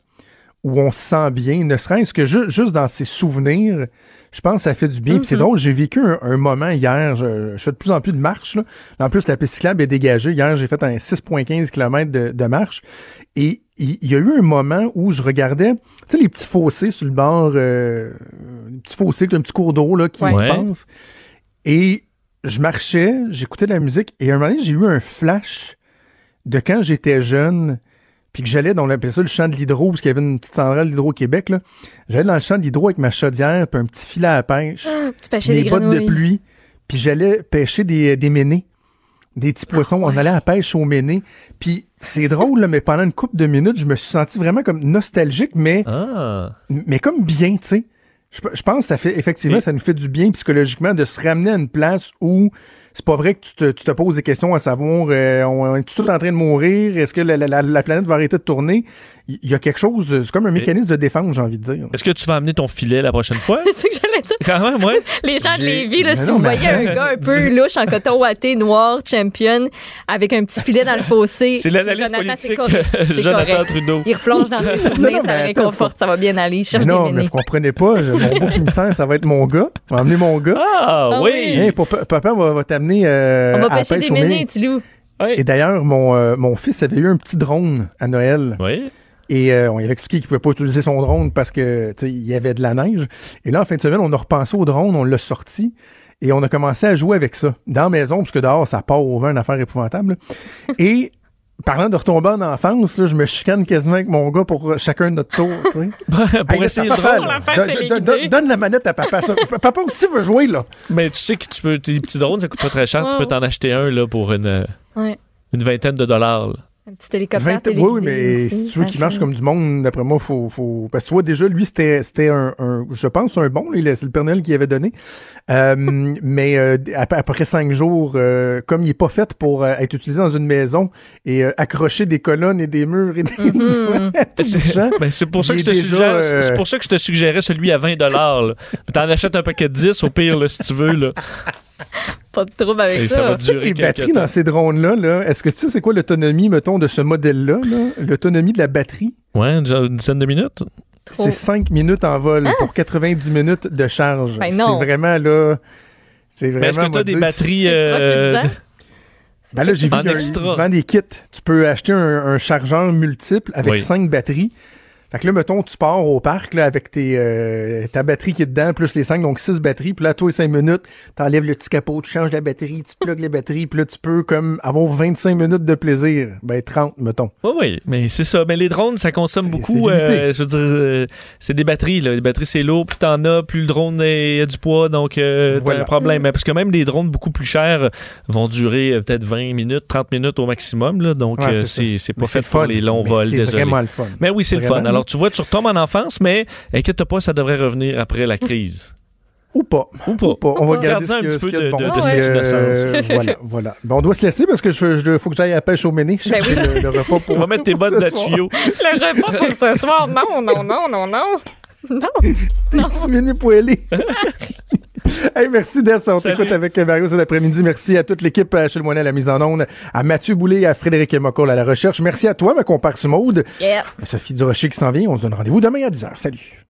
où on se sent bien, ne serait-ce que ju- juste dans ses souvenirs, je pense que ça fait du bien. Puis c'est Mhm. drôle, j'ai vécu un, un moment hier, je, je fais de plus en plus de marche. Là. En plus, la piste cyclable est dégagée. Hier, j'ai fait un 6,15 km de, de marche. Et il y, a eu un moment où je regardais, tu sais, les petits fossés sur le bord, euh, les petits fossés, un petit cours d'eau qui Ouais. Passe. Et je marchais, j'écoutais de la musique, et à un moment donné, j'ai eu un flash de quand j'étais jeune, puis que j'allais dans, on appelait ça le champ de l'hydro, parce qu'il y avait une petite centrale d'Hydro-Québec, là. J'allais dans le champ de l'hydro avec ma chaudière, puis un petit filet à pêche, Tu pêchais mes des bottes de pluie, puis j'allais pêcher des, des ménés, des petits poissons. On allait à la pêche aux ménés. Puis c'est drôle, là, mais pendant une couple de minutes, je me suis senti vraiment comme nostalgique, mais, Ah. mais comme bien, tu sais. Je, je pense que ça fait effectivement, ça nous fait du bien psychologiquement de se ramener à une place où c'est pas vrai que tu te, tu te poses des questions à savoir euh, on est tout en train de mourir, est-ce que la, la- la- la planète va arrêter de tourner? Il y, a quelque chose, c'est comme un mécanisme de défense, j'ai envie de dire. Est-ce que tu vas amener ton filet la prochaine fois? C'est ce que j'allais dire. Quand même, ouais. Les gens de Lévis, là, si non, vous mais- voyez un gars un peu louche en coton ouaté, noir, champion, avec un petit filet dans le fossé, C'est c'est politique, correct, c'est Jonathan correct. Trudeau. Il replonge dans ses souvenirs, non, ça réconforte, ça va bien aller. Cherche Mais non, des mais vous comprenez pas, je- mon beau commissaire, ça va être mon gars. On va emmener mon gars. Ah, Ah oui! oui. Hey, papa, papa va, va t'amener euh, On va pêcher pêche des ménés. ménés, Tilou. Et d'ailleurs, mon, euh, mon fils avait eu un petit drone à Noël. Oui. Et euh, on lui avait expliqué qu'il pouvait pas utiliser son drone parce que il y avait de la neige. Et là, en fin de semaine, on a repensé au drone, on l'a sorti et on a commencé à jouer avec ça dans la maison, parce que dehors, ça part au vent, une affaire épouvantable. et parlant de retomber en enfance, là, je me chicane quasiment avec mon gars pour euh, chacun de notre tour. tu sais. pour Hey, essayer c'est le papa, drone. là. L'affaire Donne- la manette à papa. ça. Papa aussi veut jouer, là. Mais tu sais que tu peux, tes petits drones, ça coûte pas très cher. Tu peux t'en acheter un là, pour une, euh, Ouais. une vingtaine de dollars. là. Un petit hélicoptère 20 téléguidé oui, mais aussi. si tu veux qu'il marche comme du monde, d'après moi, faut, faut. Parce que tu vois, déjà, lui, c'était, c'était un, un- je pense, un bon, là, c'est le Père Noël qui avait donné. Euh, mais euh, après, après cinq jours, euh, comme il est pas fait pour euh, être utilisé dans une maison et euh, accrocher des colonnes et des murs et des tout C'est ben, pour, ça que je te est suggère- euh, c'est pour ça que je te suggérais celui à 20 dollars. T'en achètes un paquet de 10 au pire, là, si tu veux. Là. Pas de trouble avec Et ça ça. va durer les batteries temps. dans ces drones-là, là, est-ce que tu sais c'est quoi l'autonomie, mettons, de ce modèle-là? là? L'autonomie de la batterie? Ouais, une dizaine de minutes? C'est 5 minutes en vol pour 90 minutes de charge. Ben. C'est vraiment là. C'est vraiment. Est-ce que tu as des batteries. Euh. Ben là, j'ai vu En qu'il y a un- extra. ils vendent des kits. Tu peux acheter un, un chargeur multiple avec Oui. 5 batteries. Fait que là, mettons, tu pars au parc là, avec tes, euh, ta batterie qui est dedans, plus les 5, donc 6 batteries. Puis là, toi, 5 minutes, t'enlèves le petit capot, tu changes la batterie, tu plugues les batteries. Puis là, tu peux comme avoir 25 minutes de plaisir. Ben 30, mettons. Oui, oui, mais c'est ça. Mais les drones, ça consomme C'est- beaucoup. c'est euh, je veux dire, euh, c'est des batteries. Là. Les batteries, c'est lourd. Plus t'en as, plus le drone a du poids. Donc, euh, Voilà. t'as un problème. Mais Parce que même des drones beaucoup plus chers vont durer euh, peut-être 20 minutes, 30 minutes au maximum. Là. Donc, Ouais, c'est c'est c'est pas Mais fait pour fun. les longs Mais vols. C'est Désolé. vraiment le fun. Mais oui, c'est le fun. là. Alors, tu vois, tu retombes en enfance, mais inquiète pas, ça devrait revenir après la crise. Ou pas. Ou pas. Pas. On va pas. garder un petit peu de- bon. de- de Puis, cette innocence. voilà, voilà. Ben, on doit se laisser parce que je, je- faut que j'aille à la pêche au méné. Ben oui. le, le repas pour On va mettre tes bottes de tuyau. Le repas pour ce soir, non, non, non, non, non. Non. Des petits mini poêlés. hey, merci Des. On t'écoute avec Mario cet après-midi. Merci à toute l'équipe à Achille Moinet à la mise en onde, à Mathieu Boulay et à Frédéric Mocoll à la recherche. Merci à toi, ma comparse Maude. Yeah. Sophie Durocher qui s'en vient. On se donne rendez-vous demain à 10h. Salut.